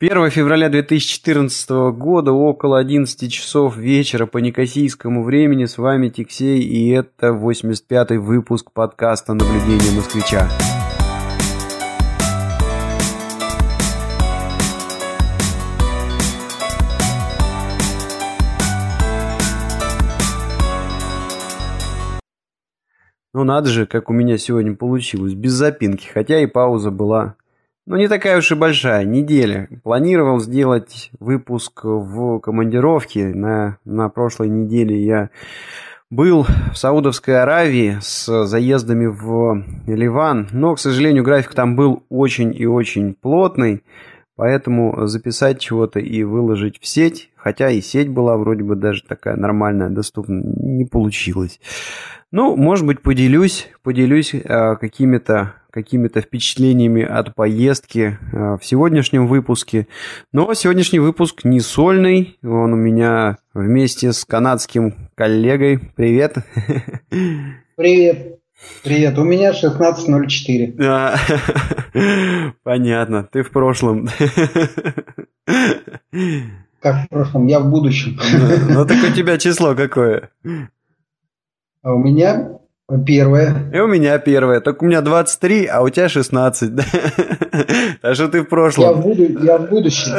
1 февраля 2014 года около 11 часов вечера по некосийскому времени с вами Тиксей и это 85-й выпуск подкаста «Наблюдение москвича». Ну надо же, как у меня сегодня получилось, без запинки, хотя и пауза была ну, не такая уж и большая, неделя. Планировал сделать выпуск в командировке. На, на прошлой неделе я был в Саудовской Аравии с заездами в Ливан, но, к сожалению, график там был очень и очень плотный, поэтому записать чего-то и выложить в сеть, хотя и сеть была вроде бы даже такая нормальная, доступная, не получилось. Ну, может быть, поделюсь, поделюсь э, какими-то какими-то впечатлениями от поездки э, в сегодняшнем выпуске. Но сегодняшний выпуск не сольный, он у меня вместе с канадским коллегой. Привет. Привет. Привет, у меня 16.04. А, понятно, ты в прошлом. Как в прошлом? Я в будущем. Ну, ну так у тебя число какое? А у меня Первое. И у меня первое. Только у меня 23, а у тебя 16. Так что ты в прошлом. Я в, буду... я в будущем.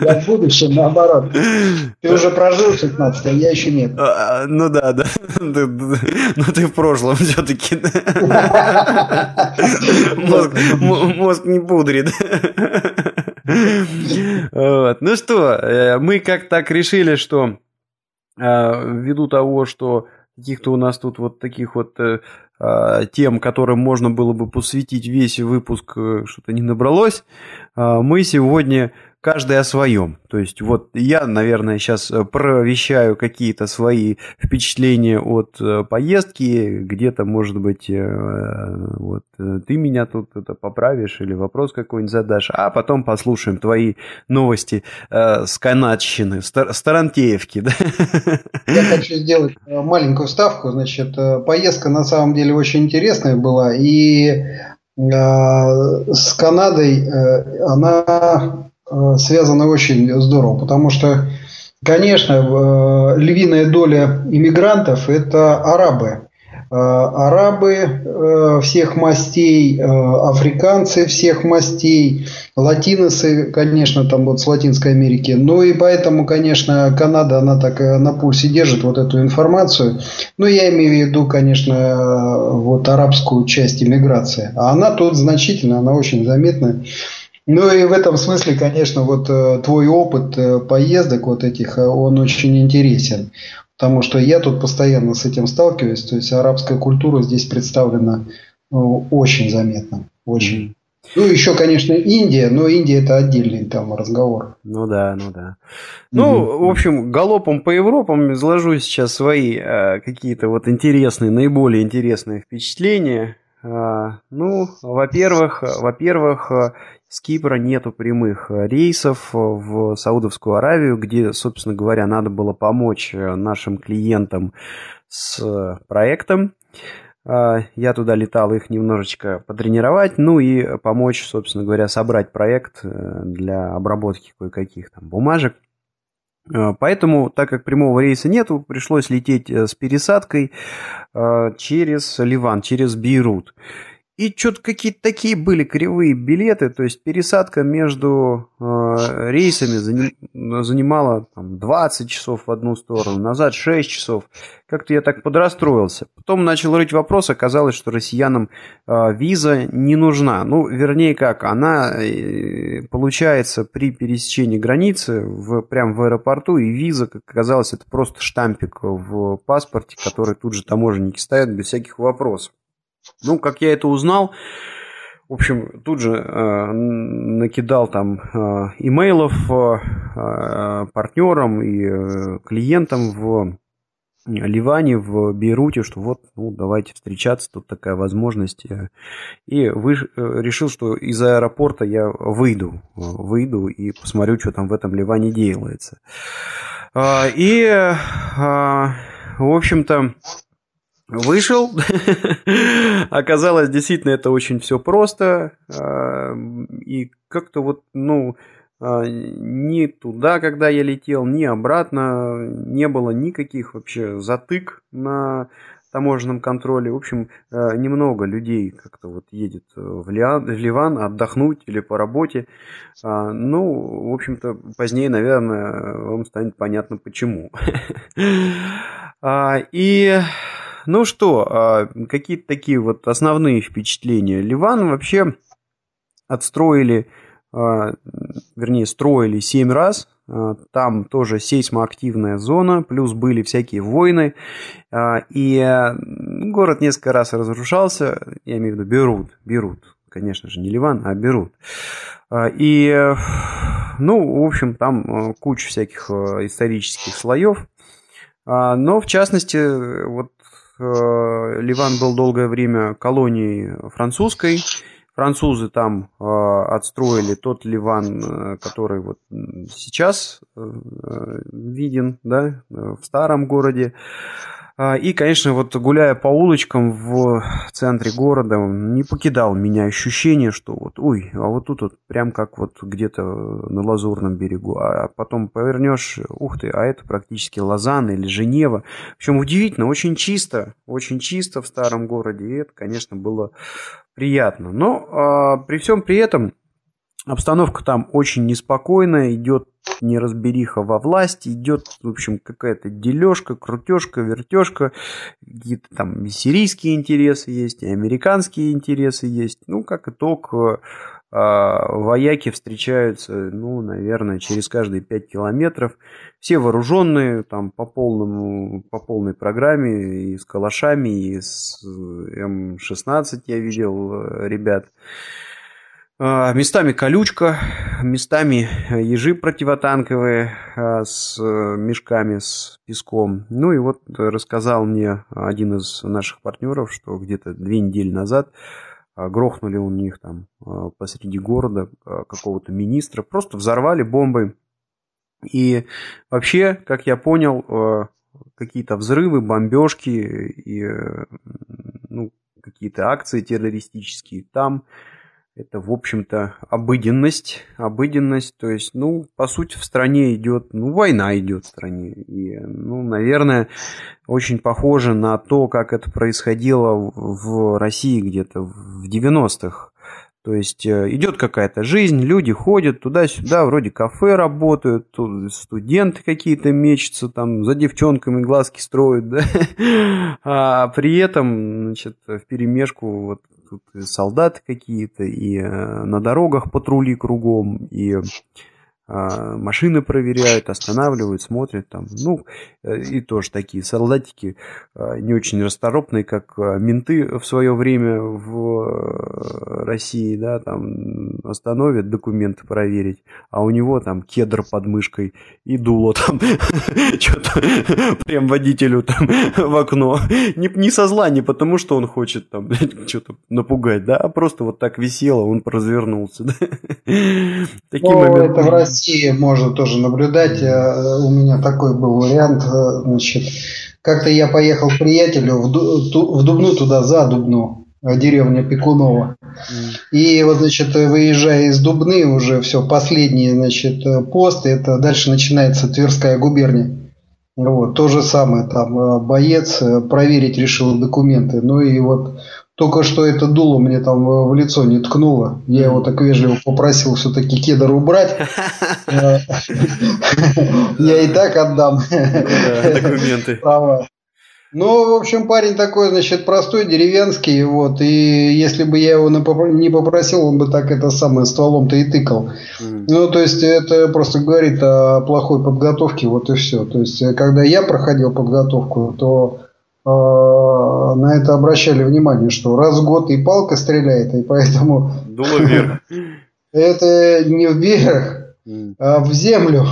Я в будущем, наоборот. Ты уже прожил 16, а я еще нет. А, а, ну да, да. Ну ты в прошлом все-таки. Мозг не пудрит. Ну что, э, мы как так решили, что э, ввиду того, что каких-то у нас тут вот таких вот э, э, тем, которым можно было бы посвятить весь выпуск, э, что-то не набралось. Э, мы сегодня каждый о своем. То есть вот я, наверное, сейчас э, провещаю какие-то свои впечатления от э, поездки, где-то, может быть, э, вот ты меня тут это поправишь или вопрос какой-нибудь задашь, а потом послушаем твои новости с канадщины, Стар Старантеевки. Да? Я хочу сделать маленькую ставку. Значит, поездка на самом деле очень интересная была, и с Канадой она Э, связано очень здорово, потому что, конечно, э, львиная доля иммигрантов – это арабы. Э, арабы всех мастей, африканцы всех мастей, латиносы, конечно, там вот с Латинской Америки. Ну и поэтому, конечно, Канада, она так на пульсе держит вот эту информацию. Ну, я имею в виду, конечно, вот арабскую часть иммиграции. А она тут значительно, она очень заметная. Ну и в этом смысле, конечно, вот э, твой опыт э, поездок вот этих, э, он очень интересен. Потому что я тут постоянно с этим сталкиваюсь. То есть арабская культура здесь представлена ну, очень заметно. Очень. Ну, еще, конечно, Индия, но Индия это отдельный там разговор. Ну да, ну да. Ну, в общем, галопом по Европам изложу сейчас свои э, какие-то вот интересные, наиболее интересные впечатления. Э, ну, во-первых, во-первых, с Кипра нету прямых э, рейсов э, в Саудовскую Аравию, где, собственно говоря, надо было помочь э, нашим клиентам с проектом. Я туда летал их немножечко потренировать, ну и помочь, собственно говоря, собрать проект для обработки кое-каких там бумажек. Поэтому, так как прямого рейса нету, пришлось лететь с пересадкой через Ливан, через Бейрут. И что-то какие-то такие были кривые билеты, то есть пересадка между э, рейсами заним, занимала там, 20 часов в одну сторону, назад 6 часов. Как-то я так подрастроился. Потом начал рыть вопрос, оказалось, что россиянам э, виза не нужна. Ну, вернее как, она э, получается при пересечении границы в, прямо в аэропорту, и виза, как оказалось, это просто штампик в паспорте, который тут же таможенники ставят без всяких вопросов. Ну, как я это узнал, в общем, тут же э, накидал там э, имейлов э, партнерам и э, клиентам в Ливане, в Бейруте, что вот, ну, давайте встречаться, тут такая возможность. И вы, э, решил, что из аэропорта я выйду, выйду и посмотрю, что там в этом Ливане делается. И, в общем-то, Вышел, оказалось, действительно, это очень все просто, и как-то вот, ну, ни туда, когда я летел, ни обратно, не было никаких вообще затык на таможенном контроле. В общем, э, немного людей как-то вот едет э, в Ливан отдохнуть или по работе. Ну, в общем-то, позднее, наверное, вам станет понятно почему. И ну что, а, какие-то такие вот основные впечатления. Ливан вообще отстроили, вернее, строили 7 раз а, там тоже сейсмоактивная зона, плюс были всякие войны. А, и город несколько раз разрушался, я имею в виду Берут, Берут, конечно же, не Ливан, а Берут. А, и, ну, в общем, там куча всяких исторических слоев. Но, в частности, вот Ливан был долгое время колонией французской, Французы там э, отстроили тот Ливан, э, который вот сейчас э, виден, да, в старом городе. А, и, конечно, вот гуляя по улочкам в центре города, не покидал меня ощущение, что вот, ой, а вот тут вот прям как вот где-то на Лазурном берегу, а потом повернешь, ух ты, а это практически Лозанна или Женева. Общем, удивительно, очень чисто, очень чисто в старом городе, и это, конечно, было приятно. Но а, при всем при этом обстановка там очень неспокойная, идет неразбериха во власти, идет, в общем, какая-то дележка, крутежка, вертежка, какие-то там сирийские интересы есть, и американские интересы есть. Ну, как итог, а, вояки встречаются, ну, наверное, через каждые 5 километров. Все вооруженные, там, по, полному, по полной программе, и с калашами, и с М-16 я видел э, ребят. А, местами колючка, местами ежи противотанковые а, с мешками с песком. Ну и вот рассказал мне один из наших партнеров, что где-то две недели назад а, грохнули у них там посреди города какого-то министра, просто взорвали бомбой. И вообще, как я понял, какие-то взрывы, бомбежки и ну, какие-то акции террористические там это, в общем-то, обыденность. Обыденность, то есть, ну, по сути, в стране идет, ну, война идет в стране. И, ну, наверное, очень похоже на то, как это происходило в России где-то в 90-х. То есть э, идет какая-то жизнь, люди ходят туда-сюда, вроде кафе работают, тут студенты какие-то мечутся, там за девчонками глазки строят, да? а при этом, значит, в перемешку вот тут солдаты какие-то, и э, на дорогах патрули кругом, и машины проверяют, останавливают, смотрят там. Ну, э, и тоже такие солдатики а, не очень расторопные, как а, менты в свое время в э, России, да, там остановят документы проверить, а у него там кедр под мышкой и дуло там что-то прям водителю там в окно. Не, не со зла, не потому, что он хочет там что-то напугать, да, а просто вот так висело, он развернулся. Такие моменты. России можно тоже наблюдать. Э, у меня такой был вариант. Э, значит, как-то я поехал к приятелю в, Дубну туда, за Дубну, э, деревня Пекунова. И вот, значит, выезжая из Дубны, уже все, последний, значит, пост, это дальше начинается Тверская губерния. Вот, то же самое, там, боец проверить решил документы. Ну и вот только что это дуло мне там в лицо не ткнуло. Я его так вежливо попросил все-таки кедр убрать. Я и так отдам. Документы. Ну, в общем, парень такой, значит, простой, деревенский, вот, и если бы я его не попросил, он бы так это самое стволом-то и тыкал. Ну, то есть, это просто говорит о плохой подготовке, вот и все. То есть, когда я проходил подготовку, то на это обращали внимание, что раз в год и палка стреляет, и поэтому... Дуло вверх. Это не вверх, а в землю.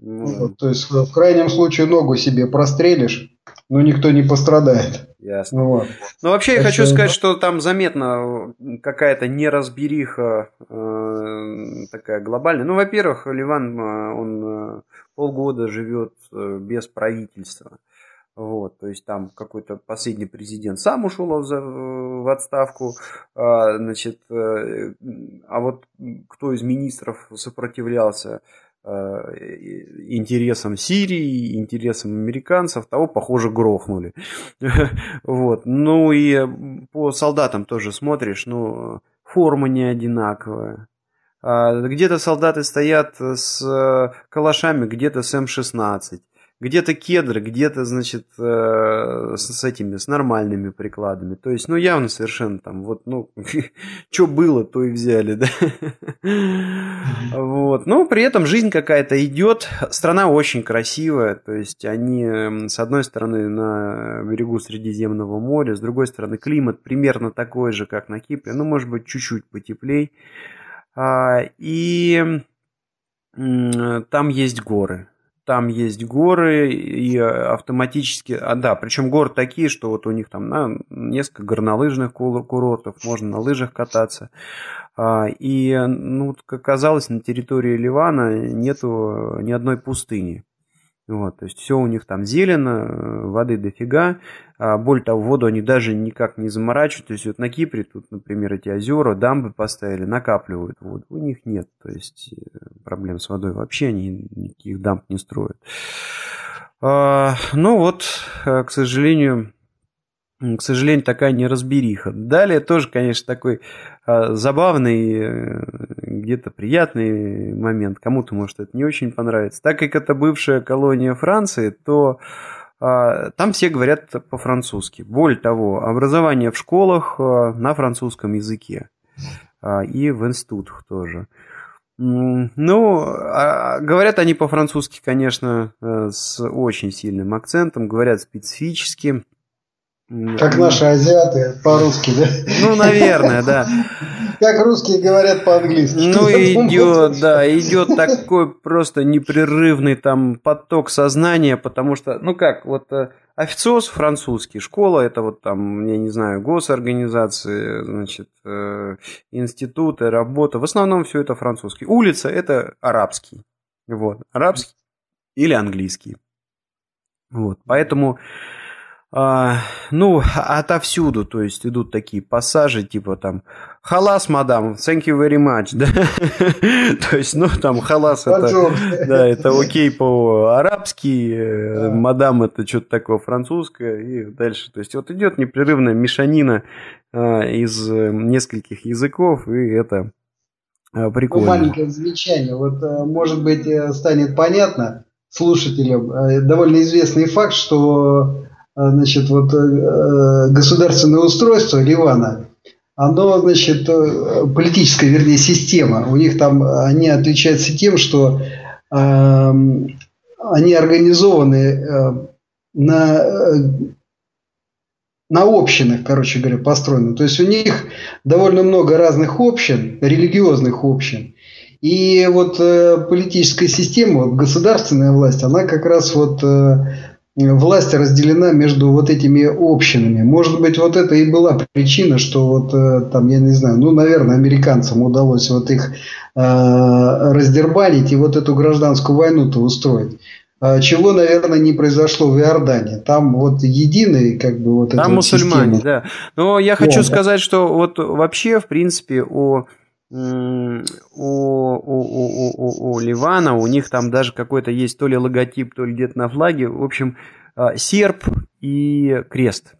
Ну то есть в крайнем случае ногу себе прострелишь, но никто не пострадает. Ясно. Вот. Ну, вообще, я хочу сказать, что там заметно какая-то неразбериха э, такая глобальная. Ну, во-первых, Ливан, э, он э, полгода живет э, без правительства. Вот, то есть там какой-то последний президент сам ушел в отставку, а, значит, э, а вот кто из министров сопротивлялся э, интересам Сирии, интересам американцев, того, похоже, грохнули. Вот. Ну и по солдатам тоже смотришь, ну, форма не одинаковая. А, где-то солдаты стоят с э, калашами, где-то с М-16 где-то кедры, где-то, значит, э, с, с этими, с нормальными прикладами. То есть, ну, явно совершенно там, вот, ну, что было, то и взяли, да. Вот. Но при этом жизнь какая-то идет. Страна очень красивая. То есть, они, с одной стороны, на берегу Средиземного моря, с другой стороны, климат примерно такой же, как на Кипре. Ну, может быть, чуть-чуть потеплей. А, и там есть горы там есть горы и автоматически, а да, причем горы такие, что вот у них там на, несколько горнолыжных курортов, можно на лыжах кататься. А, и, ну, как оказалось, на территории Ливана нету ни одной пустыни. Вот, то есть все у них там зелено, воды дофига. А более того, воду они даже никак не заморачивают. То есть вот на Кипре тут, например, эти озера, дамбы поставили, накапливают воду. У них нет. То есть э, проблем с водой вообще они никаких дамб не строят. А, ну вот, э, к сожалению, к сожалению, такая неразбериха. Далее тоже, конечно, такой а, забавный, э, где-то приятный момент. Кому-то, может, это не очень понравится. Так как это бывшая колония Франции, то а, там все говорят по-французски. Более того, образование в школах а, на французском языке. И в институтах тоже. Ну, говорят они по-французски, конечно, э, с очень сильным акцентом, говорят специфически. Как наши азиаты по-русски, да? Ну, наверное, да. Как русские говорят по-английски. Ну, идет, да, идет такой просто непрерывный там поток сознания, потому что, ну как, вот э, официоз французский, школа, это вот там, я не знаю, госорганизации, значит, э, институты, работа, в основном все это французский. Улица это арабский, вот, арабский или английский. Вот, поэтому а, ну, отовсюду, то есть идут такие пассажи, типа там «Халас, мадам, thank you very much», да? то есть, ну, там «халас» это, да, это окей по-арабски, э, «мадам» это что-то такое французское, и дальше. То есть, вот идет непрерывная мешанина а, из э, нескольких языков, и это а, прикольно. Ну, маленькое замечание, вот, э, может быть, станет понятно слушателям, довольно известный факт, что значит, вот э, государственное устройство Ливана, оно, значит, э, политическая, вернее, система. У них там, они отличаются тем, что э, они организованы э, на, э, на общинах, короче говоря, построены. То есть у них довольно много разных общин, религиозных общин. И вот э, политическая система, вот, государственная власть, она как раз вот э, власть разделена между вот этими общинами. Может быть, вот это и была причина, что вот э, там, я не знаю, ну, наверное, американцам удалось вот их э, раздербанить и вот эту гражданскую войну-то устроить. А чего, наверное, не произошло в Иордании. Там вот единый, как бы, вот Там мусульмане, система. да. Но я хочу да, сказать, что вот вообще, в принципе, о у, у, у, у, Ливана, у них там даже какой-то есть то ли логотип, то ли где-то на флаге. В общем, а, серп и крест.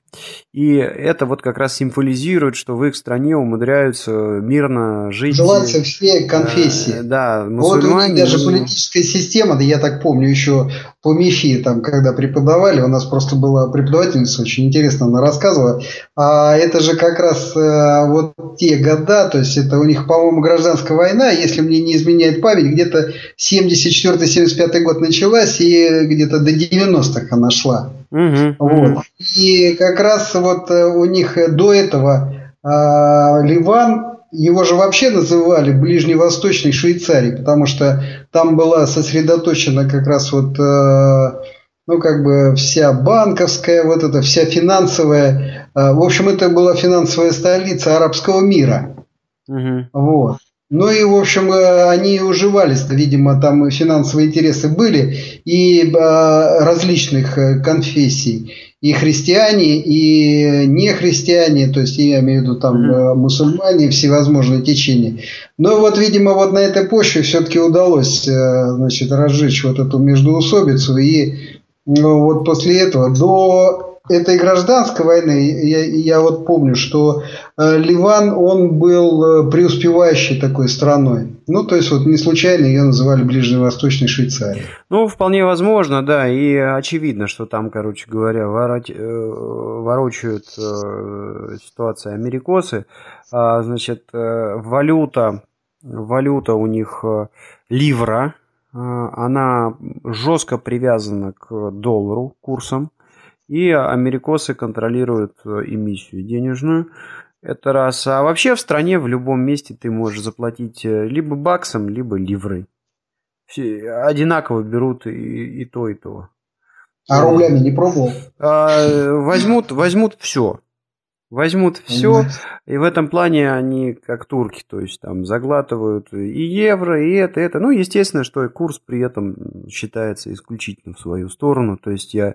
И это вот как раз символизирует, что в их стране умудряются мирно жить. Желательно все конфессии. Э, да, мусульмане. Вот у них даже политическая система, да я так помню еще по МИФИ, там, когда преподавали, у нас просто была преподавательница, очень интересно она рассказывала, а это же как раз э, вот те года, то есть это у них, по-моему, гражданская война, если мне не изменяет память, где-то 74-75 год началась и где-то до 90-х она шла. Угу, вот. И как раз вот э, у них до этого э, Ливан, его же вообще называли Ближневосточной Швейцарией, потому что там была сосредоточена как раз вот, э, ну как бы вся банковская, вот эта вся финансовая, э, в общем это была финансовая столица арабского мира. Угу. Вот. Ну и, в общем, э, они уживались, видимо, там финансовые интересы были и э, различных э, конфессий. И христиане, и не христиане, то есть я имею в виду там mm-hmm. мусульмане, всевозможные течения. Но вот, видимо, вот на этой почве все-таки удалось, значит, разжечь вот эту междоусобицу. И ну, вот после этого до этой гражданской войны, я, я вот помню, что э, Ливан, он был э, преуспевающей такой страной. Ну, то есть, вот не случайно ее называли Ближневосточной Швейцарией. Ну, вполне возможно, да, и очевидно, что там, короче говоря, э, ворочают ситуацию америкосы. А, значит, валюта, валюта у них ливра, э, она жестко привязана к доллару курсом. И америкосы контролируют эмиссию денежную. Это раз. А вообще в стране в любом месте ты можешь заплатить э, либо баксом, либо ливрой. Все одинаково берут и, и то, и то. А рублями не пробовал? А, возьмут, возьмут все. Возьмут все, и в этом плане они как турки, то есть там заглатывают и евро, и это, и это. Ну, естественно, что и курс при этом считается исключительно в свою сторону. То есть я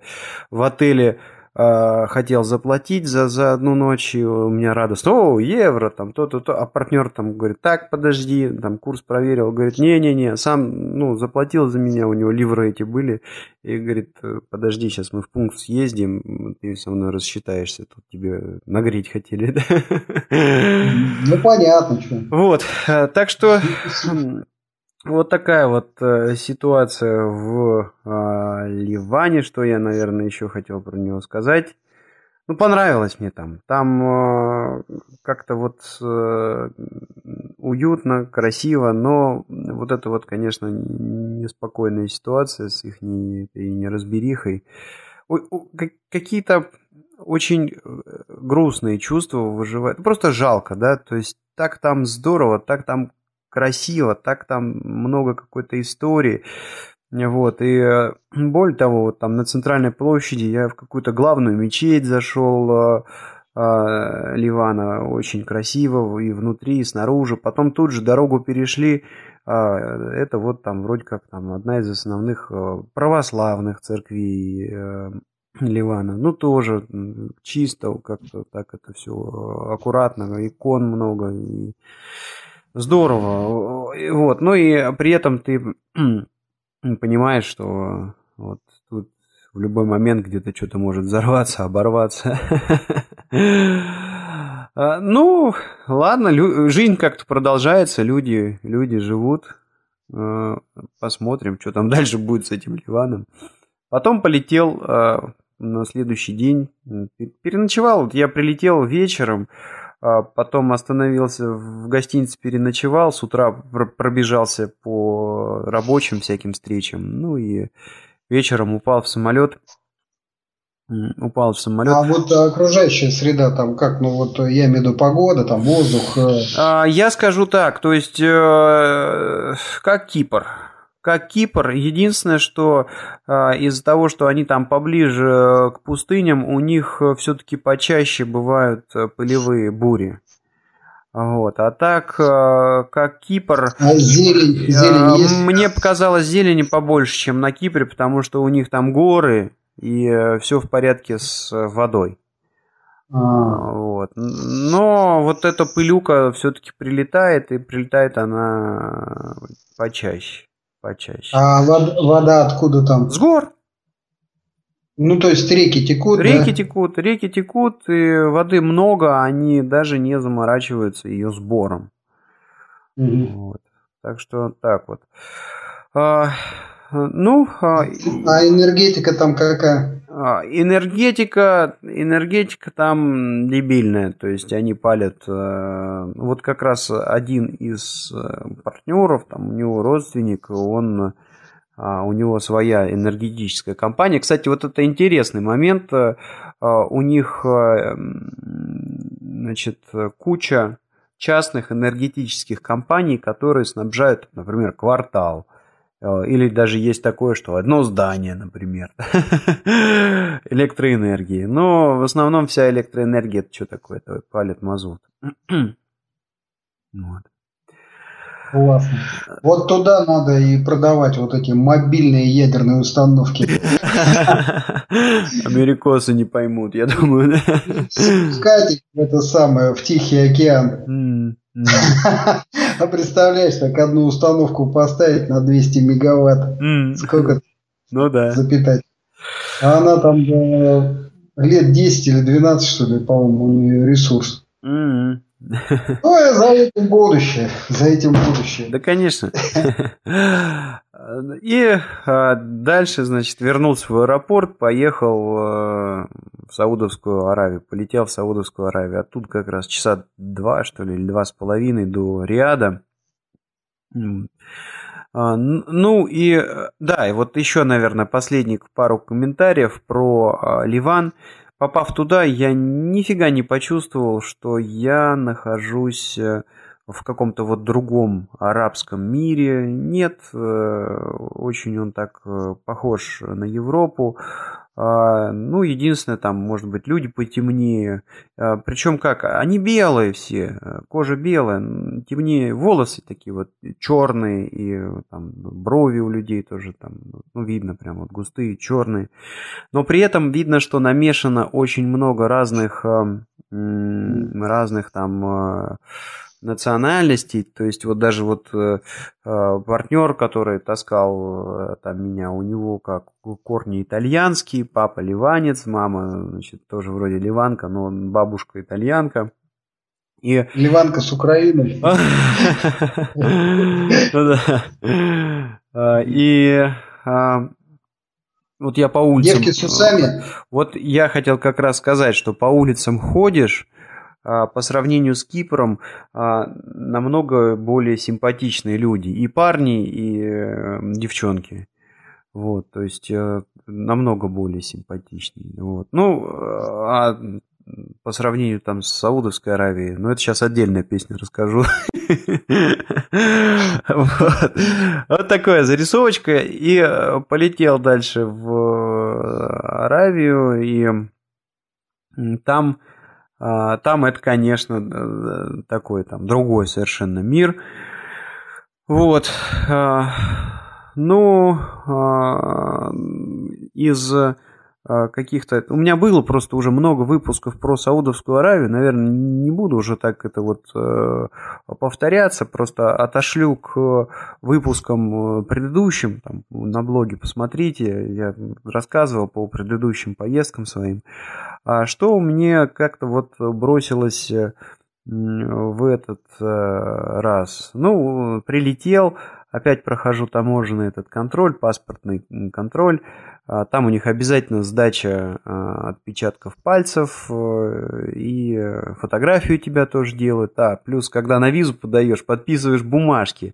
в отеле э, хотел заплатить за, за одну ночь, и у меня радость, о, евро, там, то-то, то, а партнер там говорит, так, подожди, там, курс проверил, говорит, не-не-не, сам, ну, заплатил за меня, у него ливры эти были, и говорит, подожди, сейчас мы в пункт съездим, ты со мной рассчитаешься, тут тебе нагреть хотели, да? Ну, понятно, что. Вот, э, так что вот такая вот э, ситуация в э, Ливане, что я, наверное, еще хотел про него сказать. Ну, понравилось мне там. Там э, как-то вот э, уютно, красиво, но вот это вот, конечно, неспокойная ситуация с их не, неразберихой. Какие-то очень э, грустные чувства выживают. Просто жалко, да, то есть так там здорово, так там красиво, так там много какой-то истории. Вот, и э, более того, вот там на центральной площади я в какую-то главную мечеть зашел э, э, Ливана, очень красиво и внутри, и снаружи. Потом тут же дорогу перешли, э, это вот там вроде как там одна из основных православных церквей Ливана. Ну, тоже чисто, как-то так это все аккуратно, икон много, и Здорово. Вот. Ну и при этом ты понимаешь, что вот тут в любой момент где-то что-то может взорваться, оборваться. А, ну, ладно, жизнь как-то продолжается, люди, люди живут. А, посмотрим, что там дальше будет с этим Ливаном. Потом полетел а, на следующий день, переночевал. Вот я прилетел вечером, потом остановился в гостинице, переночевал, с утра пробежался по рабочим всяким встречам, ну и вечером упал в самолет. Упал в самолет. А вот окружающая среда там как, ну вот я имею в виду погода, там воздух. Э. А, я скажу так, то есть э, как Кипр как Кипр. Единственное, что э, из-за того, что они там поближе э, к пустыням, у них э, все-таки почаще бывают э, пылевые бури. Вот. А так, э, как Кипр, а зелень, зелень есть? мне показалось зелени побольше, чем на Кипре, потому что у них там горы и все в порядке с водой. А. Вот. Но вот эта пылюка все-таки прилетает, и прилетает она почаще почаще. А вода, вода откуда там? С гор. Ну, то есть реки текут, Реки да? текут, реки текут, и воды много, они даже не заморачиваются ее сбором. Угу. Вот. Так что так вот. А, ну, а, а энергетика там какая? А, энергетика, энергетика там дебильная, то есть они палят. Э, вот как раз один из э, партнеров, там у него родственник, он а, у него своя энергетическая компания. Кстати, вот это интересный момент. Э, у них значит, куча частных энергетических компаний, которые снабжают, например, квартал, или даже есть такое, что одно здание, например, электроэнергии. Но в основном вся электроэнергия это что такое? Это палит мазут. вот. Классно. Вот туда надо и продавать вот эти мобильные ядерные установки. Америкосы не поймут, я думаю. Спускать это самое в Тихий океан. А представляешь, так одну установку поставить на 200 мегаватт. Сколько ну, да. запитать? А она там лет 10 или 12, что ли, по-моему, у нее ресурс. Ну, и за этим будущее. За этим будущее. Да, конечно. И а, дальше, значит, вернулся в аэропорт, поехал а, в Саудовскую Аравию, полетел в Саудовскую Аравию. Оттуда как раз часа два, что ли, или два с половиной до Риада. А, ну и да, и вот еще, наверное, последних пару комментариев про Ливан. Попав туда, я нифига не почувствовал, что я нахожусь э, в каком-то вот другом арабском мире. Нет, э, очень он так э, похож на Европу. А, ну, единственное, там, может быть, люди потемнее. А, Причем как? Они белые все, кожа белая, темнее, волосы такие вот черные, и там брови у людей тоже там, ну, видно прям вот густые, черные. Но при этом видно, что намешано очень много разных, разных там национальностей, то есть вот даже вот э, э, партнер, который таскал э, там меня, у него как корни итальянские, папа ливанец, мама, значит, тоже вроде ливанка, но бабушка итальянка. И... Ливанка с Украины. Ну а, и а, вот я по улицам... Девки с усами? Вот я хотел как раз сказать, что по улицам ходишь, по сравнению с Кипром а, намного более симпатичные люди. И парни, и э, девчонки. Вот, то есть э, намного более симпатичнее. Вот. Ну, а по сравнению там с Саудовской Аравией, ну это сейчас отдельная песня расскажу. Вот такая зарисовочка. И э, полетел дальше в Аравию, и там а, там это, конечно, э, такой там другой совершенно мир. Вот. А, ну, а, из а, каких-то... У меня было просто уже много выпусков про Саудовскую Аравию. Наверное, не буду уже так это вот э, повторяться. Просто отошлю к выпускам э, предыдущим. Там, на блоге посмотрите. Я рассказывал по предыдущим поездкам своим. А что мне как-то вот бросилось э, в этот раз? Ну, прилетел, опять прохожу таможенный этот контроль, паспортный контроль. А, там у них обязательно сдача а, отпечатков пальцев э, и фотографию тебя тоже делают. А, плюс, когда на визу подаешь, подписываешь бумажки,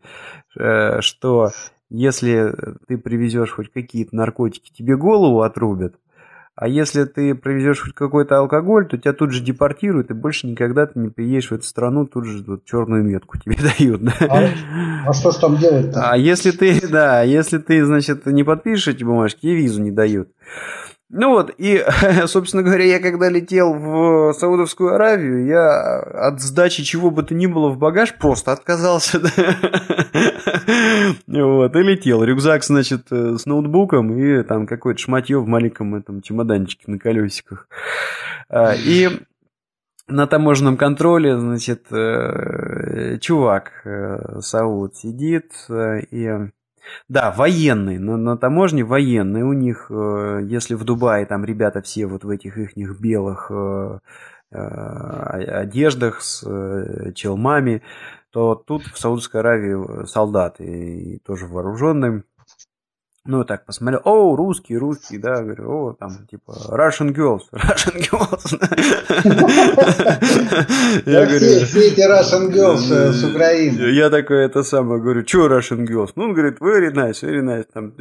э, что если ты привезешь хоть какие-то наркотики, тебе голову отрубят. А если ты привезешь хоть какой-то алкоголь, то тебя тут же депортируют, и больше никогда ты не приедешь в эту страну, тут же вот черную метку тебе дают. Да? А, а что ж там делать-то? А если ты, да, если ты, значит, не подпишешь эти бумажки, и визу не дают. Ну вот, и, собственно говоря, я когда летел в Саудовскую Аравию, я от сдачи чего бы то ни было в багаж просто отказался. Вот, и летел. Рюкзак, значит, э, с ноутбуком и там какое-то шматье в маленьком этом чемоданчике на колесиках. А, и на таможенном контроле, значит, э, чувак э, Сауд сидит и да, военные, на, на таможне военные. У них, э, если в Дубае там ребята все вот в этих их белых э, э, одеждах с челмами, то тут в Саудовской Аравии солдаты и тоже вооруженные. Ну, так посмотрел, о, русский, русский, да, говорю, о, там, типа, Russian girls, Russian girls. Я говорю, все эти Russian girls э, с Украины. Я такой, это самое, говорю, что Russian girls? Ну, он говорит, very nice, very nice, там,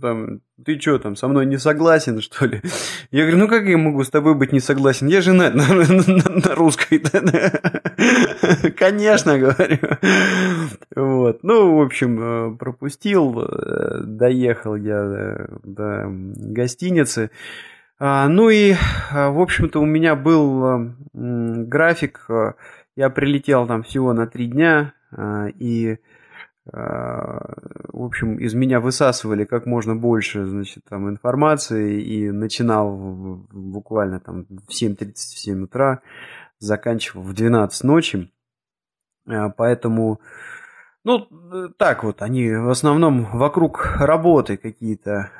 там, ты что там, со мной не согласен, что ли? Я говорю, ну как я могу с тобой быть не согласен? Я женат на, на, на, на русской. Конечно, говорю. Вот. Ну, в общем, э, пропустил, э, доехал я э, до гостиницы. А, ну и, в общем-то, у меня был график. Я прилетел там всего на три дня. и в общем, из меня высасывали как можно больше, значит, там информации и начинал буквально там в 7.37 утра, заканчивал в 12 ночи. Поэтому, ну, так вот, они в основном вокруг работы какие-то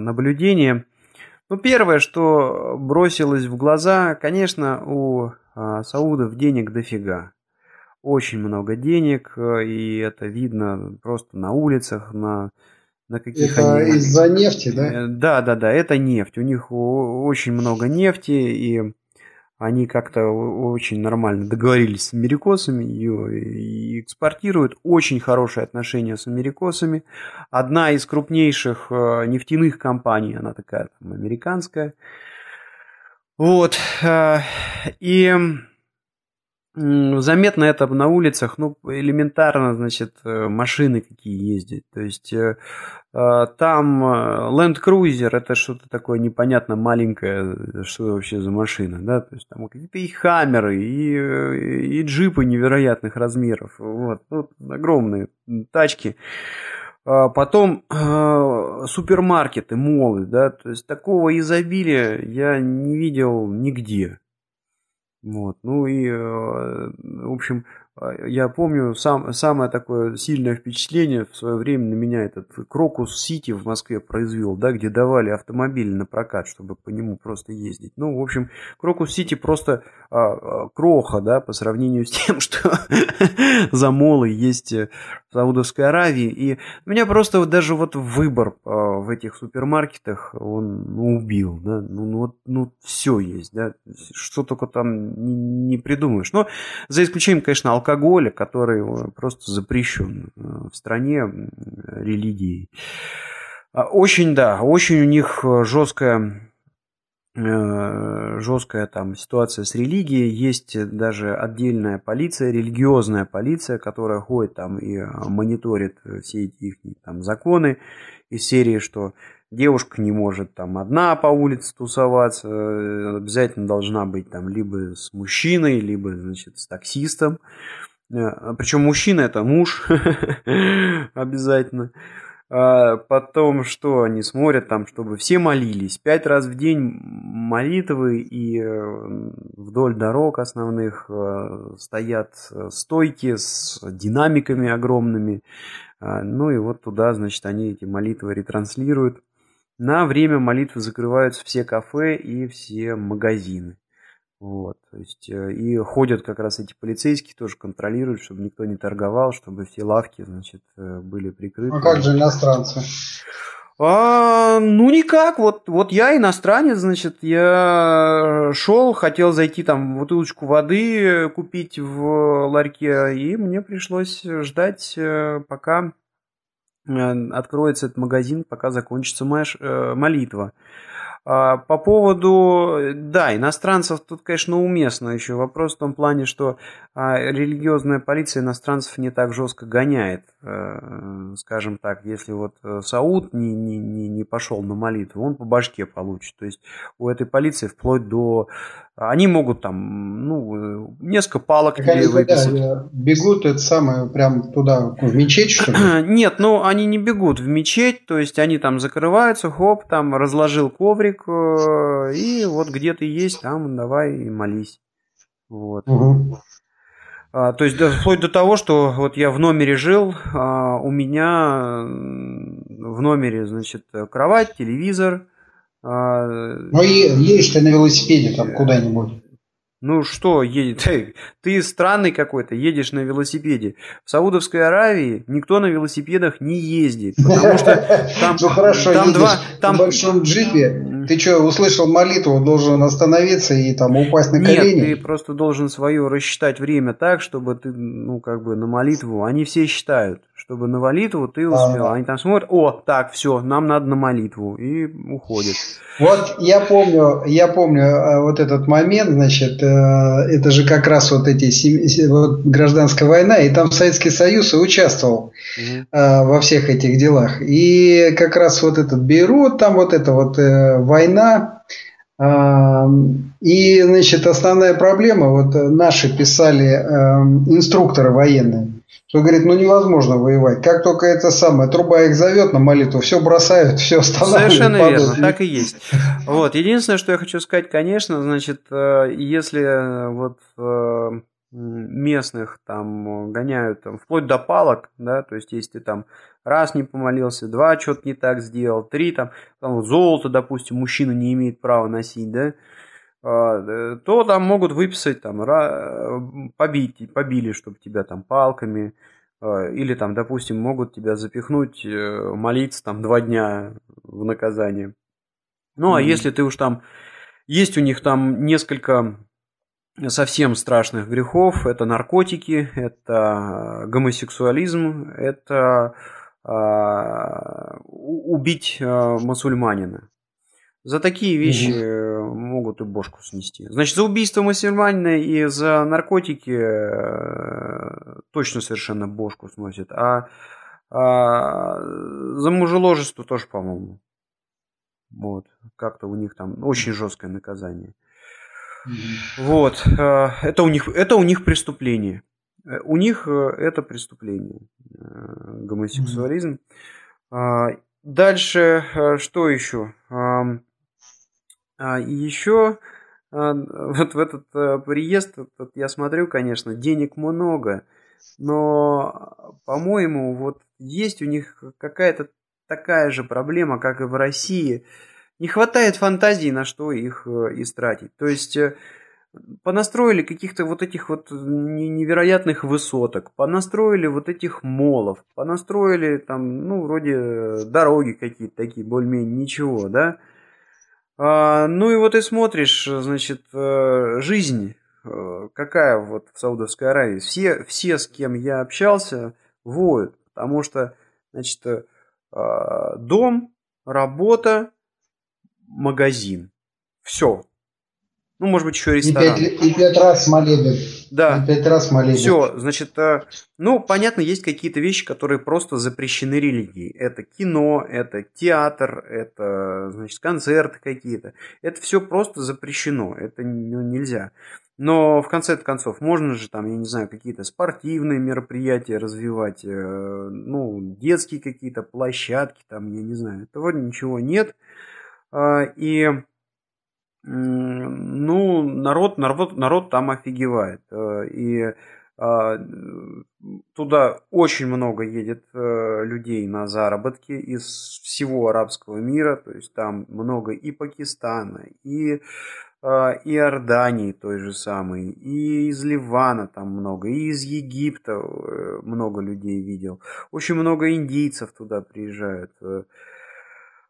наблюдения. Ну, первое, что бросилось в глаза, конечно, у саудов денег дофига очень много денег, э, и это видно просто на улицах, на, на каких это они... из-за нефти, да? Э, да, да, да, это нефть. У них очень много нефти, и они как-то очень нормально договорились с америкосами, ее и экспортируют. Очень хорошие отношения с америкосами. Одна из крупнейших э, нефтяных компаний, она такая там американская. Вот. И Заметно это на улицах, ну, элементарно, значит, э, машины какие ездят. То есть э, э, там Land Cruiser это что-то такое непонятно маленькое, что вообще за машина, да, то есть там какие-то и хаммеры, и, и джипы невероятных размеров, вот, вот огромные тачки. А потом супермаркеты, молы, да, то есть такого изобилия я не видел нигде. Вот. Ну и, э, в общем, я помню, сам, самое такое сильное впечатление в свое время на меня этот Крокус Сити в Москве произвел, да, где давали автомобили на прокат, чтобы по нему просто ездить. Ну, в общем, Крокус Сити просто а, а, кроха, да, по сравнению с тем, что за молы есть в Саудовской Аравии. И меня просто вот даже вот выбор а, в этих супермаркетах, он ну, убил, да, ну, ну, вот, ну, все есть, да, что только там не, не придумаешь. Но за исключением, конечно, алкоголя алкоголя, который э, просто запрещен э, в стране религией. А, очень, да, очень у них э, жесткая жесткая там ситуация с религией, есть даже отдельная полиция, религиозная полиция, которая ходит там и мониторит все эти их там законы из серии, что девушка не может там одна по улице тусоваться, обязательно должна быть там либо с мужчиной, либо, значит, с таксистом. Э, Причем мужчина это муж обязательно. А потом что они смотрят там, чтобы все молились. Пять раз в день молитвы и э, вдоль дорог основных э, стоят стойки с динамиками огромными. А, ну и вот туда, значит, они эти молитвы ретранслируют. На время молитвы закрываются все кафе и все магазины. Вот, то есть, э, и ходят как раз эти полицейские, тоже контролируют, чтобы никто не торговал, чтобы все лавки, значит, э, были прикрыты. А как же иностранцы? А, ну никак, вот, вот я иностранец, значит, я шел, хотел зайти там бутылочку воды купить в ларьке, и мне пришлось ждать, э, пока откроется этот магазин, пока закончится моя молитва. А, по поводу, да, иностранцев тут, конечно, уместно еще вопрос в том плане, что а, религиозная полиция иностранцев не так жестко гоняет. Э, скажем так, если вот э, Сауд не, не, не пошел на молитву, он по башке получит. То есть у этой полиции вплоть до они могут там, ну, несколько палок так они выписать. Да, бегут это самое прям туда, в мечеть, что ли? Нет, ну, они не бегут в мечеть, то есть они там закрываются, хоп, там разложил коврик, э, и вот где ты есть, там давай молись. Вот. Угу. А, то есть, да, вплоть до того, что вот я в номере жил, а, у меня в номере, значит, кровать, телевизор, ну и едешь ты на велосипеде там куда-нибудь. Ну что, едет? Ты, ты странный какой-то, едешь на велосипеде. В Саудовской Аравии никто на велосипедах не ездит, потому что там, ну хорошо, там два, там в большом джипе. Ты что, услышал молитву, должен остановиться и там упасть на колени? Нет, ты просто должен свое рассчитать время так, чтобы ты, ну как бы на молитву. Они все считают, чтобы на молитву ты успел. А, Они там смотрят, о, так, все, нам надо на молитву и уходят. Вот я помню, я помню э, вот этот момент, значит, э, это же как раз вот эти вот гражданская война, и там Советский Союз участвовал угу. во всех этих делах. И как раз вот этот Бейрут, там вот эта вот война, И, значит, основная проблема, вот наши писали инструкторы военные, что говорит, ну невозможно воевать. Как только это самое, труба их зовет на молитву, все бросают, все останавливают. Совершенно падают. верно, так и есть. Вот, единственное, что я хочу сказать, конечно, значит, э, если э, вот э, местных там гоняют там, вплоть до палок, да, то есть если ты там раз не помолился, два что-то не так сделал, три там, там золото, допустим, мужчина не имеет права носить, да, а, то там могут выписать, там, побить, побили, чтобы тебя там палками, а, или там, допустим, могут тебя запихнуть, э, молиться там два дня в наказание. Ну, а mm-hmm. если ты уж там, есть у них там несколько совсем страшных грехов, это наркотики, это гомосексуализм, это э, убить э, мусульманина. За такие вещи угу. могут и бошку снести. Значит, за убийство мусульманина и за наркотики э, точно совершенно бошку сносит. А, а за мужеложество тоже, по-моему. Вот. Как-то у них там очень жесткое наказание. Угу. Вот. Это у них, это у них преступление. У них это преступление. Гомосексуализм. Угу. Дальше, что еще? А, еще а, вот в этот а, приезд, вот я смотрю, конечно, денег много, но, по-моему, вот есть у них какая-то такая же проблема, как и в России. Не хватает фантазии, на что их э, истратить. То есть э, понастроили каких-то вот этих вот невероятных высоток, понастроили вот этих молов, понастроили там, ну, вроде э, дороги какие-то такие, более-менее ничего, да, а, ну и вот и смотришь, значит, э, жизнь э, какая вот в Саудовской Аравии. Все, все, с кем я общался, воют, потому что, значит, э, дом, работа, магазин. Все. Ну, может быть, еще ресторан. И пять, и пять раз молебен. Да. И пять раз молебен. Все, значит, э, ну, понятно, есть какие-то вещи, которые просто запрещены религией. Это кино, это театр, это, значит, концерты какие-то. Это все просто запрещено. Это ну, нельзя. Но в конце концов, можно же там, я не знаю, какие-то спортивные мероприятия развивать, э, ну, детские какие-то площадки, там, я не знаю. Этого ничего нет. А, и ну, народ, народ, народ там офигевает. Э, и а, туда очень много едет э, людей на заработки из всего арабского мира. То есть там много и Пакистана, и а, и Иордании той же самой, и из Ливана там много, и из Египта э, много людей видел. Очень много индийцев туда приезжают.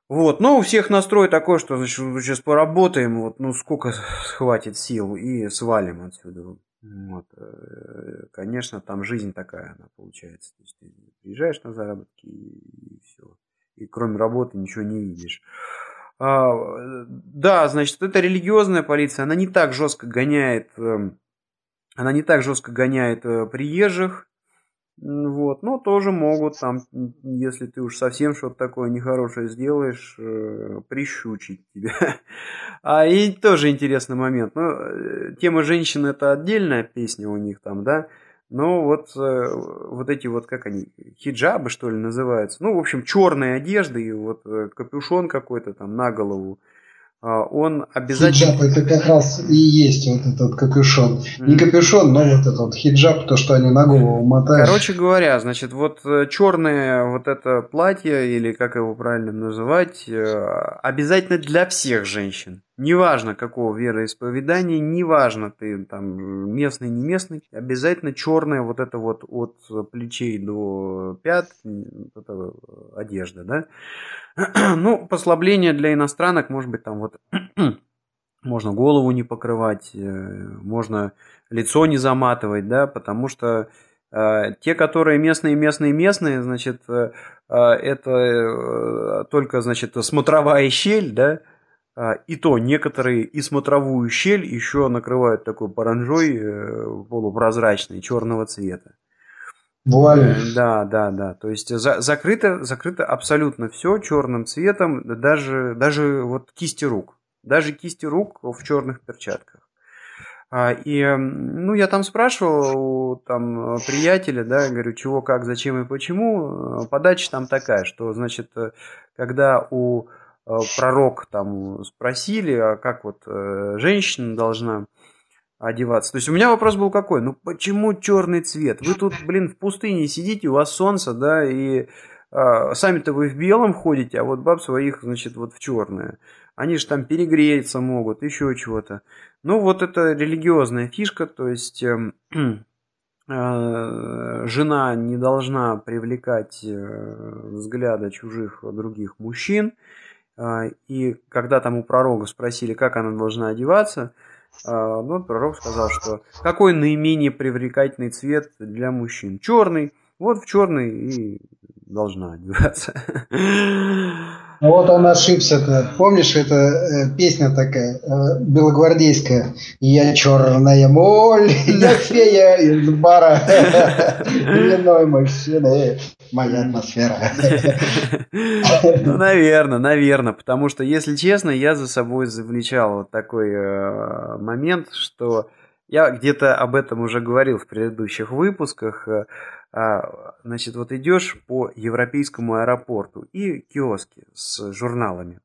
Вот, но у всех настрой такой, что, значит, сейчас поработаем, вот, ну, сколько хватит сил, и свалим отсюда. Вот, э, конечно, там жизнь такая, она получается. То есть ты приезжаешь на заработки и все. И кроме работы ничего не видишь. А, да, значит, это религиозная полиция, она не так жестко гоняет, эм, она не так жестко гоняет э, приезжих, вот, но тоже могут там, если ты уж совсем что-то такое нехорошее сделаешь, э, прищучить тебя. А и тоже интересный момент. Ну, э, тема женщин это отдельная песня у них там, да. Но вот, э, вот эти вот, как они, хиджабы, что ли, называются. Ну, в общем, черные одежды и вот капюшон какой-то там на голову. Он обязательно... Хиджаб это как раз и есть вот этот капюшон. Mm. Не капюшон, но вот этот хиджаб, то, что они на голову мотают. Короче говоря, значит, вот э, черное вот это платье, или как его правильно называть, э, обязательно для всех женщин. Неважно, какого вероисповедания, неважно, ты там местный, не местный, обязательно черная вот это вот от плечей до пят, эта одежда, да. Ну, послабление для иностранок, может быть, там вот можно голову не покрывать, э, можно лицо не заматывать, да, потому что э, те, которые местные, местные, местные, значит, э, это только, значит, смотровая щель, да, и то некоторые и смотровую щель еще накрывают такой паранжой э, полупрозрачной черного цвета. Вуаль. Да, да, да. То есть за, закрыто, закрыто абсолютно все черным цветом, даже, даже вот кисти рук. даже кисти рук в черных перчатках. А, и, ну, я там спрашивал у там, приятеля, да, говорю, чего, как, зачем и почему. Подача там такая, что, значит, когда у пророк там спросили, а как вот женщина должна одеваться. То есть у меня вопрос был какой? Ну почему черный цвет? Вы тут, блин, в пустыне сидите, у вас солнце, да, и а, сами-то вы в белом ходите, а вот баб своих, значит, вот в черное. Они же там перегреться могут, еще чего-то. Ну вот это религиозная фишка, то есть э, э, жена не должна привлекать э, взгляда чужих других мужчин. Э, и когда там у пророка спросили, как она должна одеваться, а, ну, пророк сказал, что какой наименее привлекательный цвет для мужчин? Черный. Вот в черный и должна одеваться. Ну вот он ошибся-то. Помнишь, это э, песня такая, э, белогвардейская. Я черная моль, я фея из бара. Иной мужчины, моя атмосфера. Ну, наверное, наверное. Потому что, если честно, я за собой завлечал вот такой э, момент, что я где-то об этом уже говорил в предыдущих выпусках. А, значит, вот идешь по европейскому аэропорту и киоски с журналами.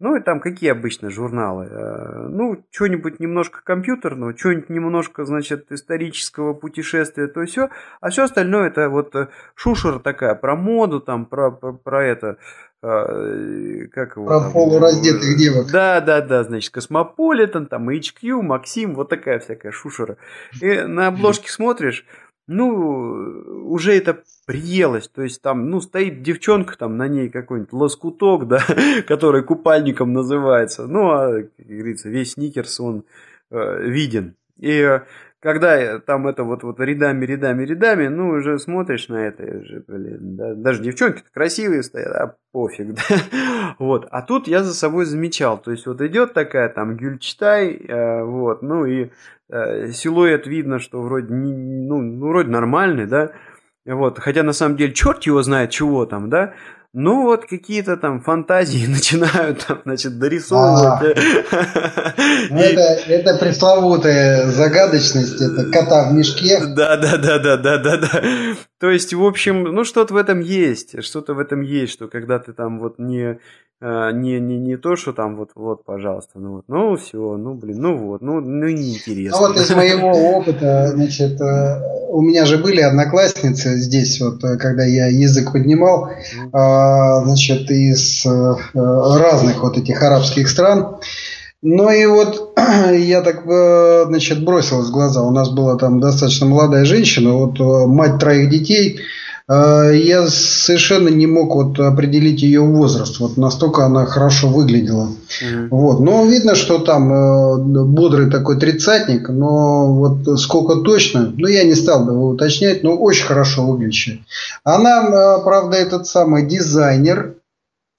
Ну и там какие обычно журналы? Э, ну, что-нибудь немножко компьютерного, что-нибудь немножко, значит, исторического путешествия, то все. А все остальное это вот э, шушера такая про моду, там, про, про, про это, э, как его Про там, полураздетых девок. Да, да, да, значит, Космополитен, там, GQ, Maxim, вот такая всякая шушера. И на обложке смотришь, ну, уже это приелось. То есть там, ну, стоит девчонка, там на ней какой-нибудь лоскуток, да, который купальником называется. Ну, а, как говорится, весь сникерс, он э, виден. И э, когда там это вот, вот рядами, рядами, рядами, ну, уже смотришь на это, уже, блин, да, даже девчонки красивые стоят, а пофиг, да, вот, а тут я за собой замечал, то есть вот идет такая там гюльчатай, э, вот, ну, и э, силуэт видно, что вроде, ну, ну, вроде нормальный, да, вот, хотя на самом деле черт его знает чего там, да, ну вот какие-то там фантазии начинают там, значит, дорисовывать. Ну, это, это пресловутая загадочность, это кота в мешке. Да, да, да, да, да, да, да. То есть, в общем, ну что-то в этом есть, что-то в этом есть, что когда ты там вот не а, не, не, не то, что там вот, вот, пожалуйста, ну вот, ну все, ну блин, ну вот, ну, ну неинтересно. Ну вот из моего опыта, значит, э, у меня же были одноклассницы здесь, вот, э, когда я язык поднимал, а, значит, из э, разных вот этих арабских стран. Ну и вот я так, значит, бросилась в глаза. У нас была там достаточно молодая женщина, вот мать троих детей – Э, я совершенно не мог вот определить ее возраст. Вот настолько она хорошо выглядела. Mm-hmm. Вот. Но видно, что там э, бодрый такой тридцатник, но вот сколько точно, ну я не стал бы его уточнять, но очень хорошо выглядящая. Она, э, правда, этот самый дизайнер,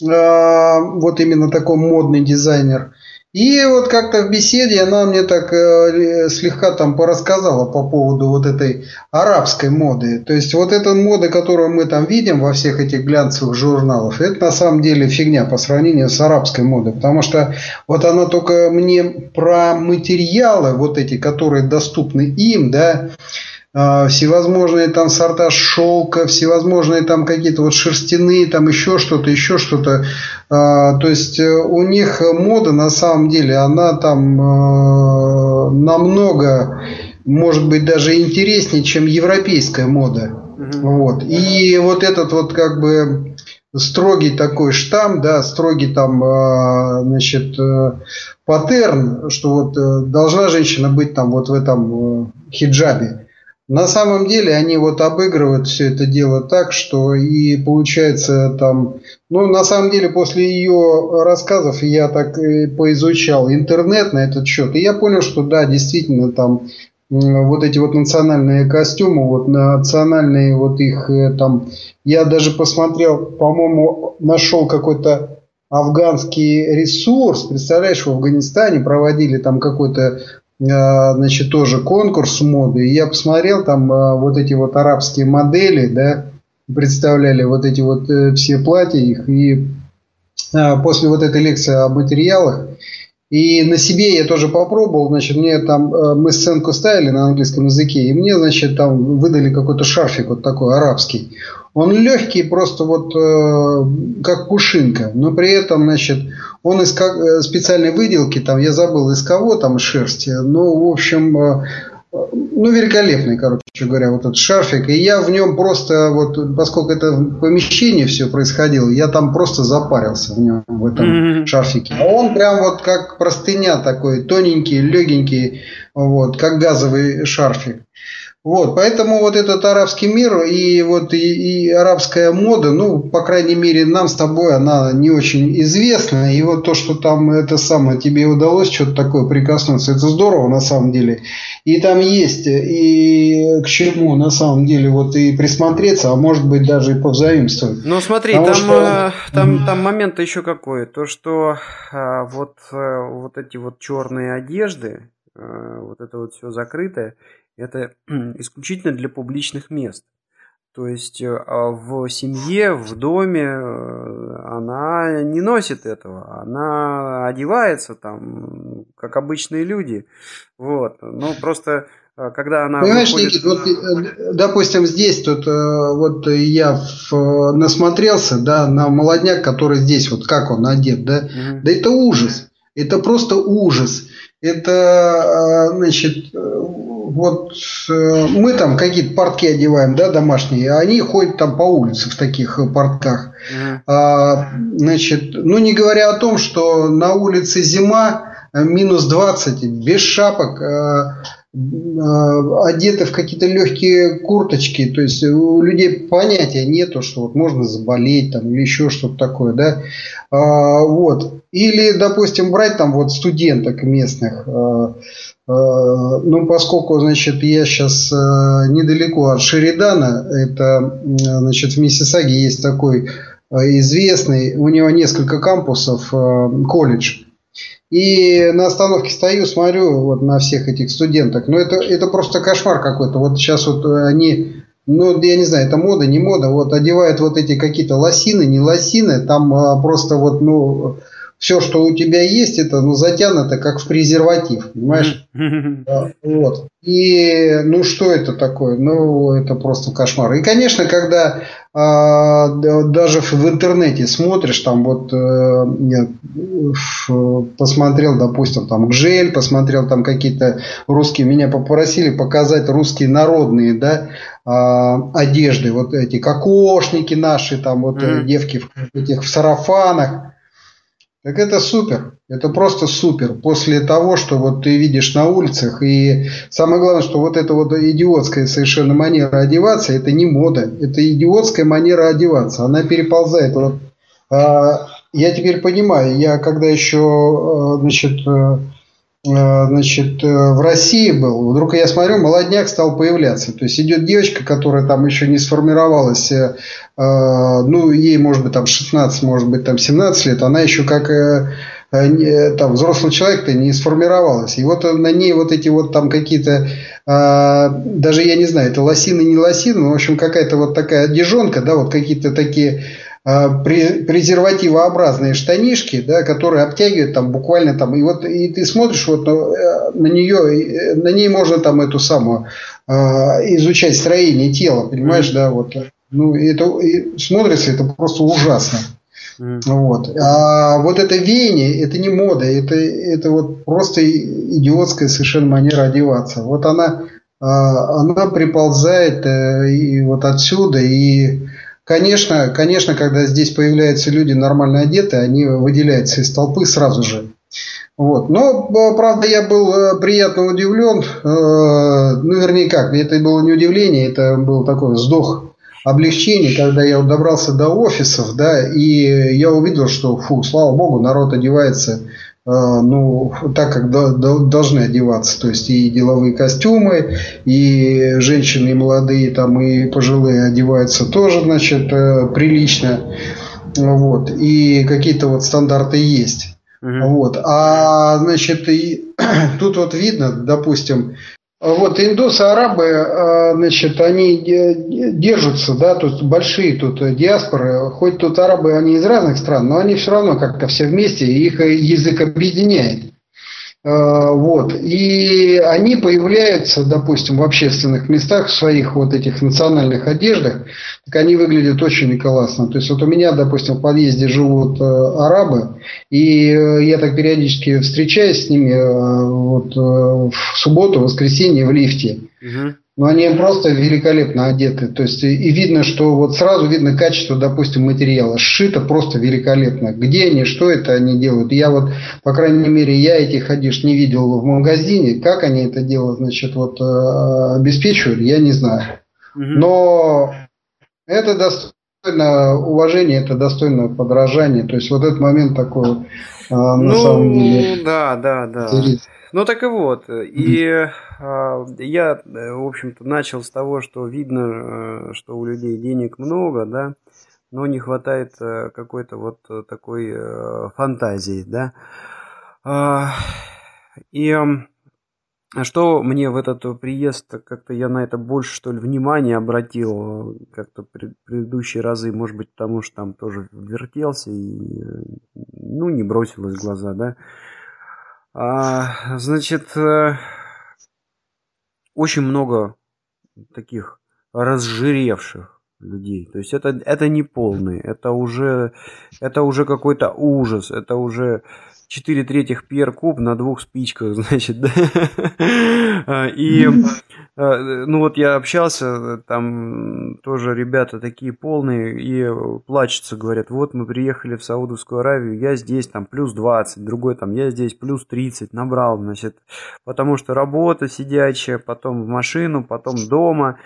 вот именно такой модный дизайнер. И вот как-то в беседе она мне так э, слегка там порассказала по поводу вот этой арабской моды. То есть вот эта мода, которую мы там видим во всех этих глянцевых журналах, это на самом деле фигня по сравнению с арабской модой. Потому что вот она только мне про материалы вот эти, которые доступны им, да, всевозможные там сорта шелка, всевозможные там какие-то вот шерстяные, там еще что-то, еще что-то. А, то есть э, у них мода на самом деле, она там э, намного, может быть, даже интереснее, чем европейская мода. Вот. И вот этот вот как бы строгий такой штамм, да, строгий там, э, значит, паттерн, что вот должна женщина быть там вот в этом хиджабе. На самом деле они вот обыгрывают все это дело так, что и получается там, ну на самом деле после ее рассказов я так поизучал интернет на этот счет, и я понял, что да, действительно там вот эти вот национальные костюмы, вот национальные вот их э, там, я даже посмотрел, по-моему, нашел какой-то афганский ресурс, представляешь, в Афганистане проводили там какой-то значит, тоже конкурс моды. Я посмотрел там э, вот эти вот арабские модели, да, представляли вот эти вот э, все платья их. И после вот этой лекции о материалах И на себе я тоже попробовал, значит, мне там, э, мы сценку ставили на английском языке, и мне, значит, там выдали какой-то шарфик вот такой арабский. Он легкий, просто вот э, как пушинка, но при этом, значит, он из э, специальной выделки, там, я забыл из кого там шерсти, ну, в общем, э, ну, великолепный, короче говоря, вот этот шарфик. И я в нем просто, вот, поскольку это в помещении все происходило, я там просто запарился в нем, в этом mm-hmm. шарфике. А он прям вот как простыня такой, тоненький, легенький, вот, как газовый шарфик. Вот, поэтому вот этот арабский мир и вот и, и арабская мода, ну, по крайней мере, нам с тобой она не очень известна. И вот то, что там это самое тебе удалось что-то такое прикоснуться, это здорово на самом деле. И там есть и к чему на самом деле вот и присмотреться, а может быть даже и повзаимствовать. Ну смотри, там, что... Э, там, там момент еще какой, то что а, вот, э, вот эти вот черные одежды, вот это вот все закрытое, это исключительно для публичных мест. То есть э, а в семье, в доме э, она не носит этого, она одевается там, как обычные люди. Вот. Но просто э, когда она Понимаешь, выходит... Никит, вот, допустим, здесь тут вот я в, насмотрелся, да, на молодняк, который здесь, вот как он одет, да, mm-hmm. да это ужас, это просто ужас. Это, значит, вот э, мы там какие-то портки одеваем, да, домашние, а они ходят там по улице в таких э, портках. А, значит, ну не говоря о том, что на улице зима, э, минус 20, без шапок, одеты в какие-то легкие курточки, то есть у людей понятия нету, что вот можно заболеть там или еще что-то такое, да, а, вот. Или, допустим, брать там вот студенток местных, Э, ну, поскольку, значит, я сейчас э, недалеко от Шеридана, это, значит, в Миссисаге есть такой э, известный, у него несколько кампусов, колледж. И на остановке стою, смотрю вот на всех этих студенток. Ну, это, это просто кошмар какой-то. Вот сейчас вот они, ну, я не знаю, это мода, не мода, вот одевают вот эти какие-то лосины, не лосины, там просто вот, ну, все, что у тебя есть, это ну, затянуто как в презерватив, понимаешь? Вот. И ну что это такое? Ну, это просто кошмар. И, конечно, когда а, даже в интернете смотришь, там вот э, я посмотрел, допустим, там Гжель, посмотрел там какие-то русские, меня попросили показать русские народные, да, а, одежды, вот эти кокошники наши, там вот mm-hmm. девки в этих в сарафанах. Так это супер. Это просто супер. После того, что вот ты видишь на улицах. И самое главное, что вот эта вот идиотская совершенно манера одеваться, это не мода. Это идиотская манера одеваться. Она переползает. Вот, а, я теперь понимаю, я когда еще, а, значит, а, значит, в России был, вдруг я смотрю, молодняк стал появляться. То есть идет девочка, которая там еще не сформировалась э, ну, ей может быть там 16, может быть там 17 лет, она еще как э, э, там, взрослый человек-то не сформировалась. И вот на ней вот эти вот там какие-то, даже я не знаю, это лосины, не лосины, но, в общем, какая-то вот такая одежонка, да, вот какие-то такие презервативообразные штанишки, да, которые обтягивают там буквально там, и вот и ты смотришь вот на, э, на нее, на ней можно там эту самую изучать строение тела, понимаешь, mm-hmm. да, вот ну, это и смотрится это просто ужасно. Вот. А вот это веяние, это не мода, это, это вот просто идиотская совершенно манера одеваться. Вот она, а, она приползает э, и вот отсюда. И, конечно, конечно, когда здесь появляются люди нормально одетые, они выделяются из толпы сразу же. Вот. Но, э, правда, я был э, приятно удивлен. Ну, вернее, как, это было не удивление, это был такой вздох облегчение, когда я добрался до офисов, да, и я увидел, что, фу, слава богу, народ одевается э, ну, так, как до, до, должны одеваться. То есть и деловые костюмы, и женщины, и молодые, там, и пожилые одеваются тоже, значит, э, прилично. Вот. И какие-то вот стандарты есть. Uh-huh. Вот. А, значит, и, тут вот видно, допустим, вот индусы, арабы, а, значит, они держатся, да, тут большие тут диаспоры, хоть тут арабы, они из разных стран, но они все равно как-то все вместе, их язык объединяет. Э, вот. И они появляются, допустим, в общественных местах, в своих вот этих национальных одеждах, так они выглядят очень классно. То есть вот у меня, допустим, в подъезде живут э, арабы, и э, я так периодически встречаюсь с ними вот, в субботу, воскресенье в лифте. Угу. Но они просто великолепно одеты. То есть и видно, что вот сразу видно качество, допустим, материала. Сшито просто великолепно. Где они, что это они делают? Я вот, по крайней мере, я этих одежд не видел в магазине. Как они это делают, значит, вот э, обеспечивают, я не знаю. Но это достойно уважения, это достойно подражания. То есть вот этот момент такой, э, на ну, самом деле. Да, да, да. Интересный. Ну так и вот. И э, я, в общем-то, начал с того, что видно, э, что у людей денег много, да, но не хватает э, какой-то вот такой э, фантазии, да. Э, и что мне в этот приезд, как-то я на это больше, что ли, внимания обратил, как-то предыдущие разы, может быть, потому что там тоже вертелся и, ну, не бросилось в глаза, да. А, значит, э, очень много таких разжиревших людей. То есть это, это не полный, это уже, это уже какой-то ужас, это уже 4 третьих пьер куб на двух спичках, значит, да. А, и, а, ну вот я общался, там тоже ребята такие полные и плачутся, говорят, вот мы приехали в Саудовскую Аравию, я здесь там плюс 20, другой там, я здесь плюс 30 набрал, значит, потому что работа сидячая, потом в машину, потом дома,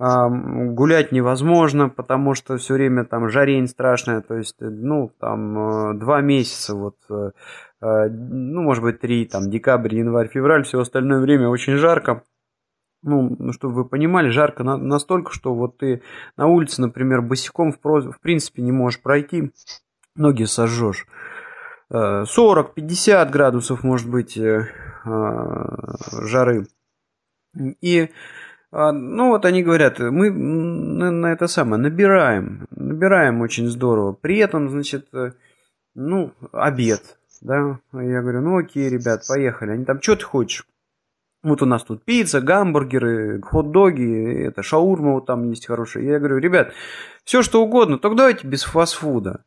гулять невозможно, потому что все время там жарень страшная, то есть, ну, там, э, два месяца вот э, Э, ну, может быть, три, там, декабрь, январь, февраль, все остальное время очень жарко. Ну, ну, чтобы вы понимали, жарко на, настолько, что вот ты на улице, например, босиком в, принципе не можешь пройти, ноги сожжешь. 40-50 э, градусов может быть э, жары. И ну вот они говорят, мы на это самое набираем, набираем очень здорово. При этом, значит, ну, обед, да, я говорю, ну окей, ребят, поехали. Они там, что ты хочешь? Вот у нас тут пицца, гамбургеры, хот-доги, это шаурма вот там есть хорошая. Я говорю, ребят, все что угодно, только давайте без фастфуда.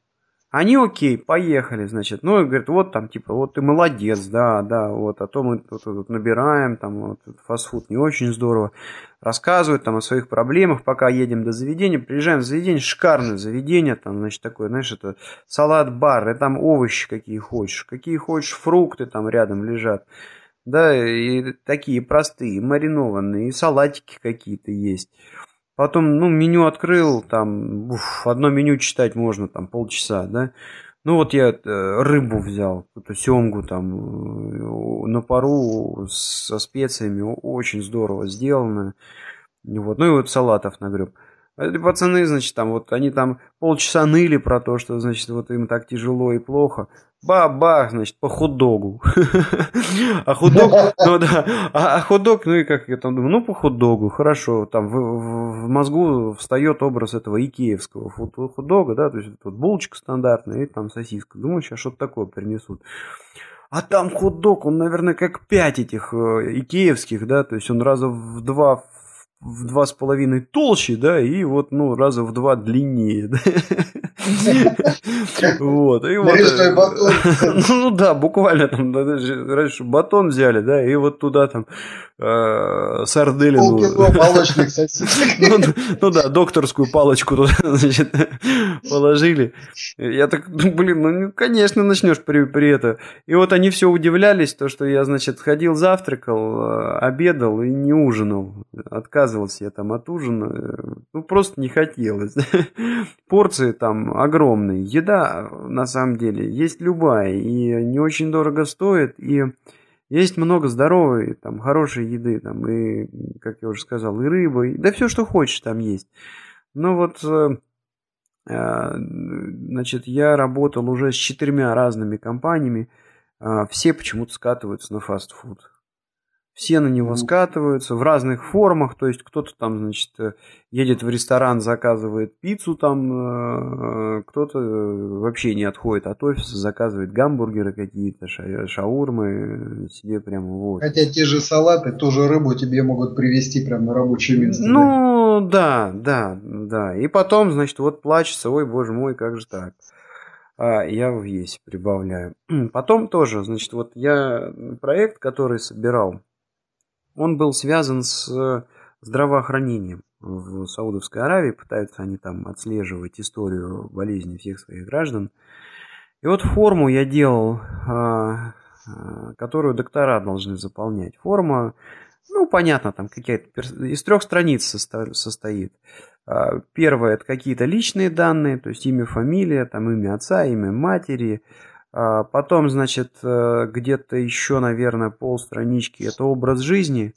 Они окей, поехали, значит. Ну, и говорит, вот там, типа, вот ты молодец, да, да, вот, а то мы тут, тут набираем, там, вот, фастфуд не очень здорово. Рассказывают там о своих проблемах, пока едем до заведения. Приезжаем в заведение, шикарное заведение, там, значит, такое, знаешь, это салат-бар, и там овощи какие хочешь, какие хочешь, фрукты там рядом лежат. Да, и такие простые, маринованные, и салатики какие-то есть. Потом, ну, меню открыл, там, уф, одно меню читать можно, там, полчаса, да. Ну, вот я э, рыбу взял, эту семгу там э, на пару со специями, очень здорово сделано. Вот. Ну и вот салатов нагреб. Эти пацаны, значит, там вот они там полчаса ныли про то, что, значит, вот им так тяжело и плохо. Бабах, значит, по хот-догу. А хот-дог, ну да, а, а хот-дог, ну и как я там думаю, ну по хот-догу, хорошо, там в, мозгу встает образ этого икеевского хот-дога, да, то есть вот булочка стандартная и там сосиска. Думаю, сейчас что-то такое принесут. А там хот-дог, он, наверное, как пять этих э, икеевских, да, то есть он раза в два в два с половиной толще, да, и вот, ну, раза в два длиннее. Вот, и вот. Э, ну да, буквально там, раньше батон взяли, да, и вот туда там э, сарделину. Ну, ну да, докторскую палочку туда, значит, положили. Я так, блин, ну, конечно, начнешь при, при это. И вот они все удивлялись, то, что я, значит, ходил, завтракал, э, обедал и не ужинал. Отказывался я там от ужина. Ну, просто не хотелось. Порции там огромные. Еда, на самом деле, есть любая. И не очень дорого стоит. И есть много здоровой, там, хорошей еды, там, и, как я уже сказал, и рыба, и, да все, что хочешь, там есть. Но вот, э, э, значит, я работал уже с четырьмя разными компаниями, э, все почему-то скатываются на фастфуд. Все на него скатываются в разных формах, то есть кто-то там, значит, э, едет в ресторан, заказывает пиццу там, э, кто-то вообще не отходит от офиса, заказывает гамбургеры какие-то, шаурмы себе прямо вот. Хотя те же салаты, тоже рыбу тебе могут привезти прямо на рабочее место. Ну, да, да, да. И потом, значит, вот плачется, ой, боже мой, как же так а я в ЕСе прибавляю. Потом тоже, значит, вот я проект, который собирал, он был связан с э, здравоохранением в Саудовской Аравии. Пытаются они там отслеживать историю болезни всех своих граждан. И вот форму я делал, а, а, которую доктора должны заполнять. Форма, ну, понятно, там какая-то из трех страниц состоит. А, первое – это какие-то личные данные, то есть имя, фамилия, там имя отца, имя матери. А, потом, значит, э, где-то еще, наверное, полстранички – это образ жизни.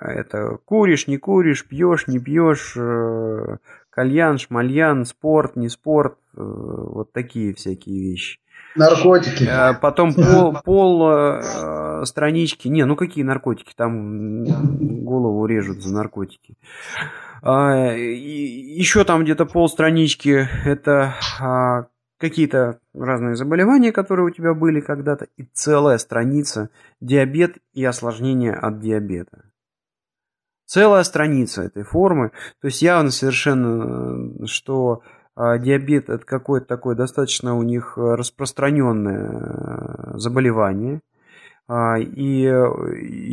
Это куришь, не куришь, пьешь, не пьешь, э, кальян, шмальян, спорт, не спорт, э, вот такие всякие вещи. Наркотики. Потом пол, пол странички. Не, ну какие наркотики? Там голову режут за наркотики. А, Еще там где-то полстранички это а, какие-то разные заболевания, которые у тебя были когда-то, и целая страница диабет и осложнения от диабета. Целая страница этой формы. То есть явно совершенно, что а, диабет это какое-то такое достаточно у них распространенное заболевание. И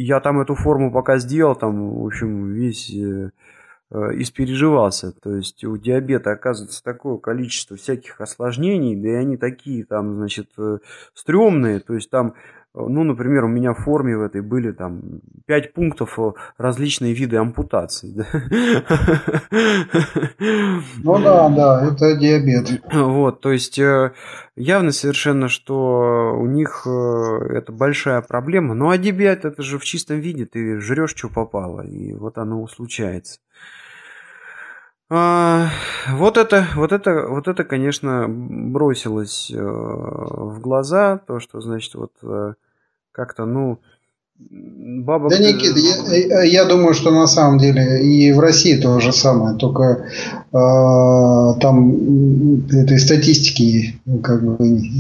я там эту форму пока сделал, там, в общем, весь э, Э, испереживался. То есть у диабета оказывается такое количество всяких осложнений, да и они такие там, значит, э, стрёмные. То есть там, э, ну, например, у меня в форме в этой были там пять пунктов различные виды ампутаций. Да? Ну да, да, это диабет. Вот, то есть явно совершенно, что у них это большая проблема. Ну а диабет это же в чистом виде, ты жрешь, что попало, и вот оно случается. А, вот это, вот это, вот это, конечно, бросилось э, в глаза, то, что, значит, вот э, как-то, ну, Баба... Да, Никита, я, я думаю, что на самом деле и в России то же самое, только э, там этой статистики как бы...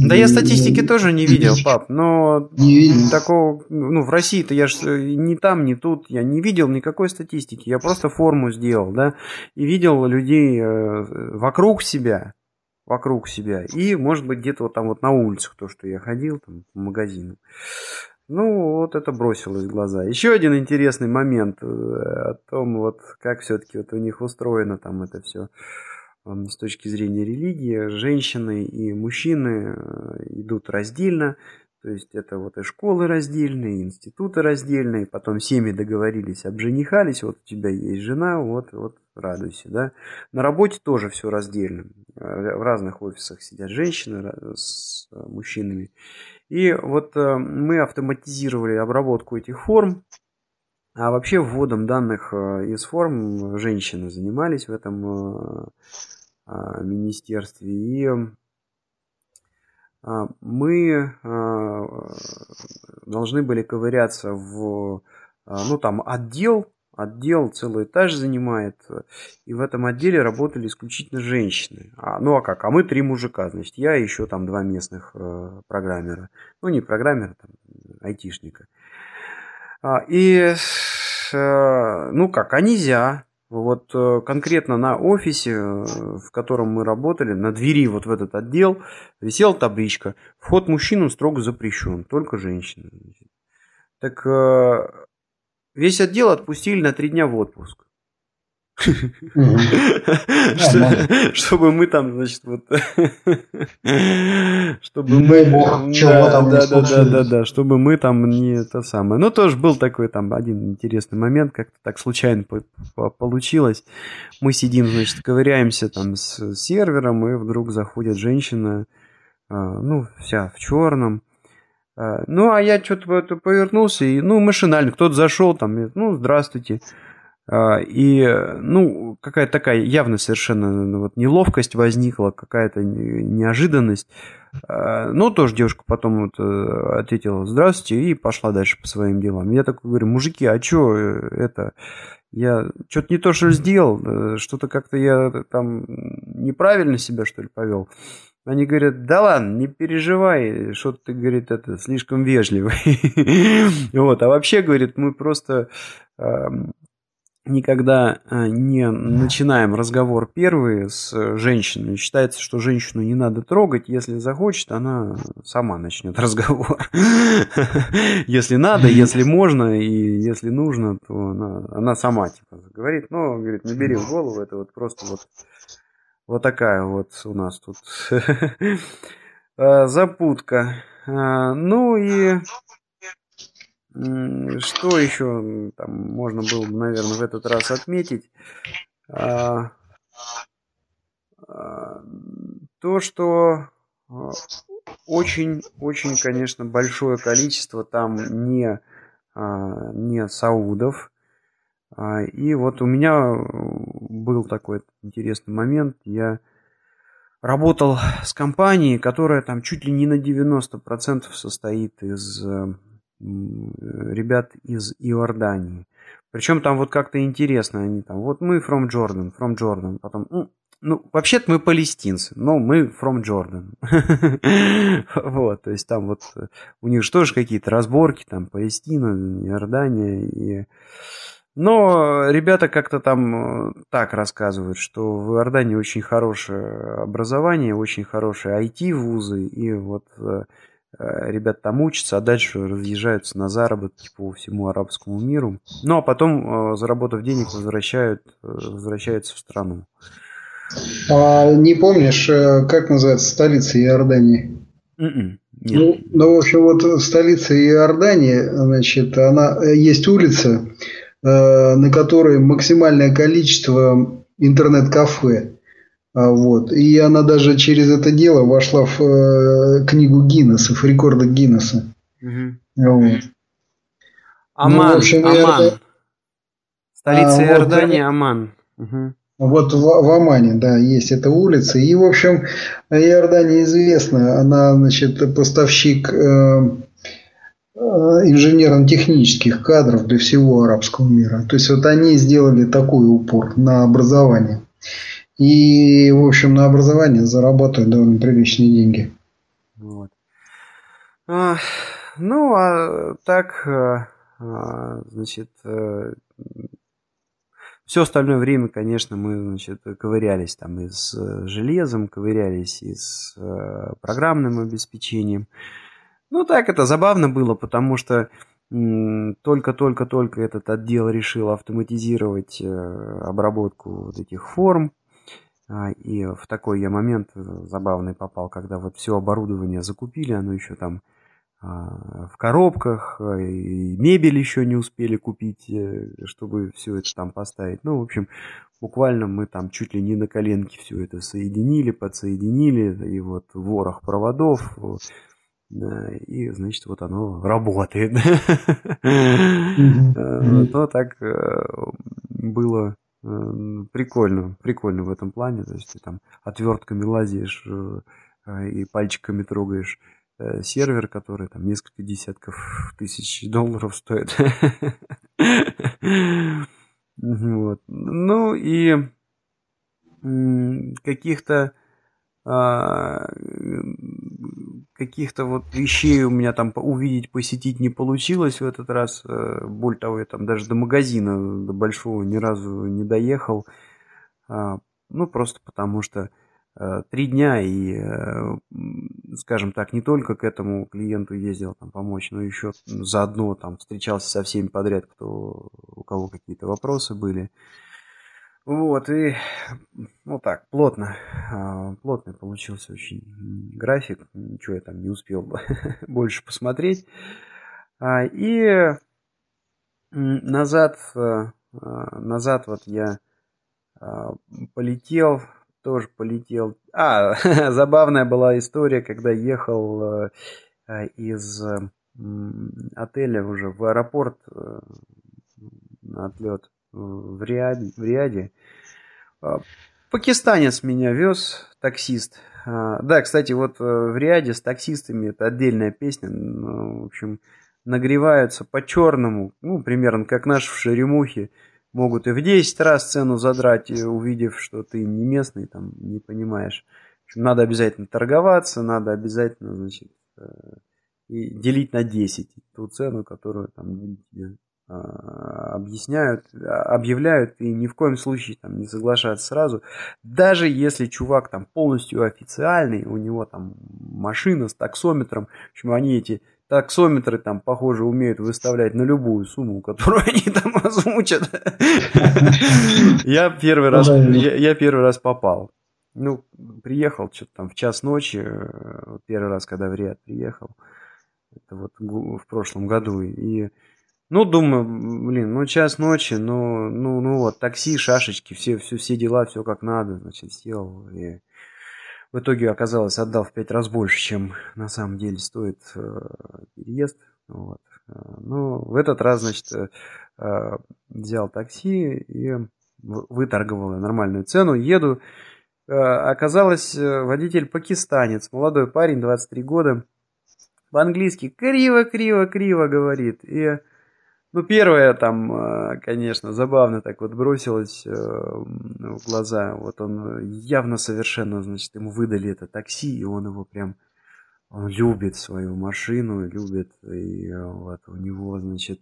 Да я статистики не, тоже не видел, пап, но не видел. такого, ну в России-то я же ни там, ни тут, я не видел никакой статистики, я просто форму сделал, да, и видел людей э, вокруг себя, вокруг себя, и может быть где-то вот там вот на улицах то, что я ходил, там, по магазинам. Ну, вот это бросилось в глаза. Еще один интересный момент э, о том, вот как все-таки вот у них устроено там это все с точки зрения религии. Женщины и мужчины э, идут раздельно, то есть это вот и школы раздельные, и институты раздельные, потом семьи договорились, обженихались, вот у тебя есть жена, вот, вот радуйся, да. На работе тоже все раздельно. В разных офисах сидят женщины с мужчинами. И вот э, мы автоматизировали обработку этих форм, а вообще вводом данных э, из форм женщины занимались в этом э, министерстве. И мы должны были ковыряться в ну, там, отдел Отдел целый этаж занимает, и в этом отделе работали исключительно женщины. А, ну а как? А мы три мужика, значит, я и еще там два местных э, программера. Ну не программера, там, айтишника. А, и, э, ну как, а нельзя. Вот э, конкретно на офисе, э, в котором мы работали, на двери вот в этот отдел висела табличка «Вход мужчинам строго запрещен, только женщины». Так э, Весь отдел отпустили на три дня в отпуск. Чтобы мы там, значит, вот... Чтобы мы... Да, да, да, да, да, чтобы мы там не это самое. Ну, тоже был такой там один интересный момент, как-то так случайно получилось. Мы сидим, значит, ковыряемся там с сервером, и вдруг заходит женщина, а, ну, вся в черном, ну, а я что-то повернулся, и, ну, машинально, кто-то зашел там, ну, здравствуйте. А, и, ну, какая-то такая явно совершенно вот, неловкость возникла, какая-то неожиданность. А, ну, тоже девушка потом вот э, ответила «Здравствуйте» и пошла дальше по своим делам. Я такой говорю, мужики, а что э, это? Я что-то не то, что сделал, э, что-то как-то я там неправильно себя, что ли, повел. Они говорят, да ладно, не переживай, что ты, говорит, это слишком вежливый. Вот, а вообще, говорит, мы просто никогда э, не начинаем разговор первый с женщиной. Считается, что женщину не надо трогать. Если захочет, она сама начнет разговор. Если надо, если можно и если нужно, то она, сама типа говорит. Но, говорит, не бери в голову, это вот просто вот, вот такая вот у нас тут э, запутка. Э, ну и что еще там можно было бы, наверное, в этот раз отметить? А, то, что очень-очень, конечно, большое количество там не, не саудов. И вот у меня был такой интересный момент. Я работал с компанией, которая там чуть ли не на 90% состоит из ребят из Иордании. Причем там вот как-то интересно, они там, вот мы from Jordan, from Jordan, потом, ну, ну вообще-то мы палестинцы, но мы from Jordan. Вот, то есть там вот у них же тоже какие-то разборки, там Палестина, Иордания и... Но ребята как-то там э, так рассказывают, что в Иордании очень хорошее образование, очень хорошие IT-вузы, и вот э, Э, ребят там учатся, а дальше разъезжаются на заработки по всему арабскому миру. Ну, а потом, заработав денег, возвращают, возвращаются в страну. А не помнишь, как называется столица Иордании? Mm-mm. М-м, нет. Ну, ну, в общем, вот столица Иордании, значит, она есть улица, на которой максимальное количество интернет-кафе. А, вот. И она даже через это дело вошла в э, книгу Гиннесса, в рекорды Гиннесса. Угу. Вот. Аман, ну, общем, Аман. Я... Столица а, Иордании вот, Аман. Угу. Вот в, в Амане, да, есть эта улица. И, в общем, Иордания известна. Она, значит, поставщик э, э, инженерно-технических кадров для всего арабского мира. То есть, вот они сделали такой упор на образование. И, в общем, на образование зарабатывают довольно приличные деньги. Вот. А, ну, а так, а, а значит, а, э, все остальное время, конечно, мы, значит, ковырялись там и с э, железом, ковырялись и с а, программным обеспечением. Ну, так это забавно было, потому что только-только-только этот отдел решил автоматизировать обработку вот этих форм а, и в такой я момент э, забавный попал, когда вот все оборудование закупили, оно еще там а, в коробках, а, и мебель еще не успели купить, э, чтобы все это там поставить. Ну, в общем, буквально мы там чуть ли не на коленке все это соединили, подсоединили, и вот ворох проводов, и, значит, вот оно работает. То так э, было прикольно, прикольно в этом плане. То есть ты там отвертками лазишь э, э, и пальчиками трогаешь э, сервер, который там несколько десятков тысяч долларов стоит. Вот. Ну и каких-то каких-то вот вещей у меня там увидеть, посетить не получилось в этот раз. Э, более того, я там даже до магазина, до большого ни разу не доехал. А, ну, просто потому что э, три дня и, э, скажем так, не только к этому клиенту ездил там помочь, но еще заодно там встречался со всеми подряд, кто, у кого какие-то вопросы были. Вот, и ну так, плотно, а, плотный получился очень график, ничего я там не успел больше посмотреть. А, и назад, а, назад вот я полетел, тоже полетел. А, забавная была история, когда ехал из отеля уже в аэропорт на отлет в Риаде. В Риаде. А, пакистанец меня вез, таксист. А, да, кстати, вот э, в Риаде с таксистами это отдельная песня. В общем, нагреваются по-черному, ну, примерно как наши в Шеремухе. Могут и в 10 раз цену задрать, увидев, что ты не местный, там, не понимаешь. В общем, надо обязательно торговаться, надо обязательно, значит, э, и делить на 10 ту цену, которую там тебе объясняют, а, объявляют, и ни в коем случае там не соглашаться сразу. Даже если чувак там полностью официальный, у него там машина с таксометром, в общем, они эти таксометры там, похоже, умеют выставлять на любую сумму, которую они там озвучат. Я первый раз, я первый раз попал. Ну, приехал что-то там в час ночи, э, первый раз, когда в Риад приехал. Это вот в прошлом году. И, ну, думаю, блин, ну, час ночи, ну, ну, ну вот, такси, шашечки, все, все, все дела, все как надо, значит, сел. И в итоге оказалось, отдал в пять раз больше, чем на самом деле стоит э, переезд. Вот. Ну, в этот раз, значит, э, э взял такси и выторговал нормальную цену. Еду, э, оказалось, э, водитель пакистанец, молодой парень, 23 года по-английски криво-криво-криво говорит. И, ну, первое там, э, конечно, забавно так вот бросилось э, в глаза. Вот он явно совершенно, значит, ему выдали это такси, и он его прям он любит свою машину, любит, и вот у него, значит,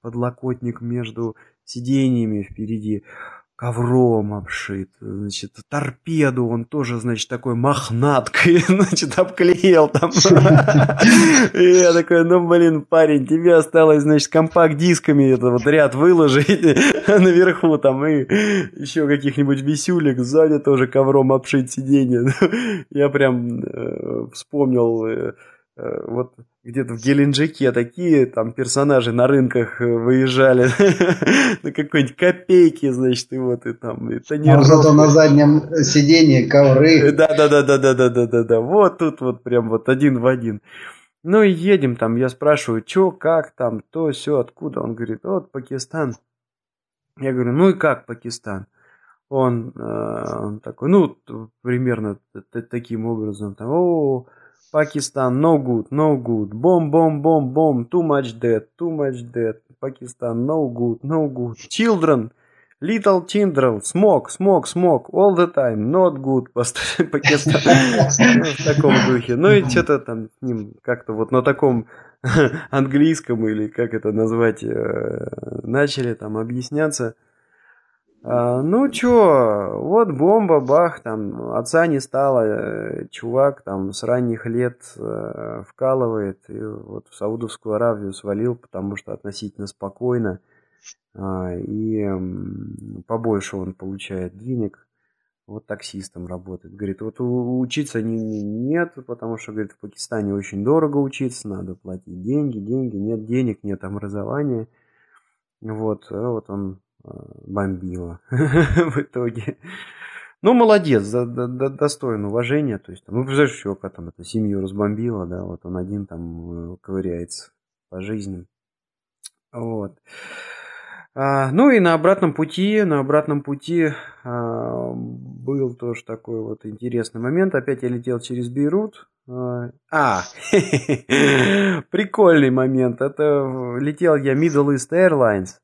подлокотник между сиденьями впереди ковром обшит, значит, торпеду он тоже, значит, такой мохнаткой, значит, обклеил там. И я такой, ну, блин, парень, тебе осталось, значит, компакт-дисками это вот ряд выложить наверху там и еще каких-нибудь висюлек сзади тоже ковром обшить сиденье. Я прям э, вспомнил э, вот где-то в Геленджике такие там персонажи на рынках э, выезжали на какой-нибудь копейки, значит, и вот и там и. А зато на заднем сиденье ковры. Да, да, да, да, да, да, да, да, да. Вот тут вот прям вот один в один. Ну и едем там, я спрашиваю, что, как там, то, все, откуда? Он говорит, вот Пакистан. Я говорю, ну и как Пакистан? Он, э, он такой, ну, примерно таким образом, там, о, Pakistan, no good, no good. Bomb, bomb, bomb, bomb. Too much dead, too much dead. Pakistan, no good, no good. Children, little children, smoke, smoke, smoke, all the time, not good. Пакистан. В таком духе. Ну и что-то там с ним как-то вот на таком английском или как это назвать, э, начали там объясняться. А, ну чё, вот бомба, бах, там отца не стало, э, чувак там с ранних лет э, вкалывает, и вот в Саудовскую Аравию свалил, потому что относительно спокойно, а, и побольше он получает денег, вот таксистом работает. Говорит, вот учиться не, не, нет, потому что, говорит, в Пакистане очень дорого учиться, надо платить деньги, деньги, нет денег, нет образования. Вот, а вот он Э, бомбила в итоге. Ну, молодец, до, до, достоин уважения. То есть, ну, представляешь, чувака там это семью разбомбила, да, вот он один там э, ковыряется по жизни. Вот. А, ну и на обратном пути, на обратном пути а, был тоже такой вот интересный момент. Опять я летел через Бейрут. А, а прикольный момент. Это летел я Middle East Airlines.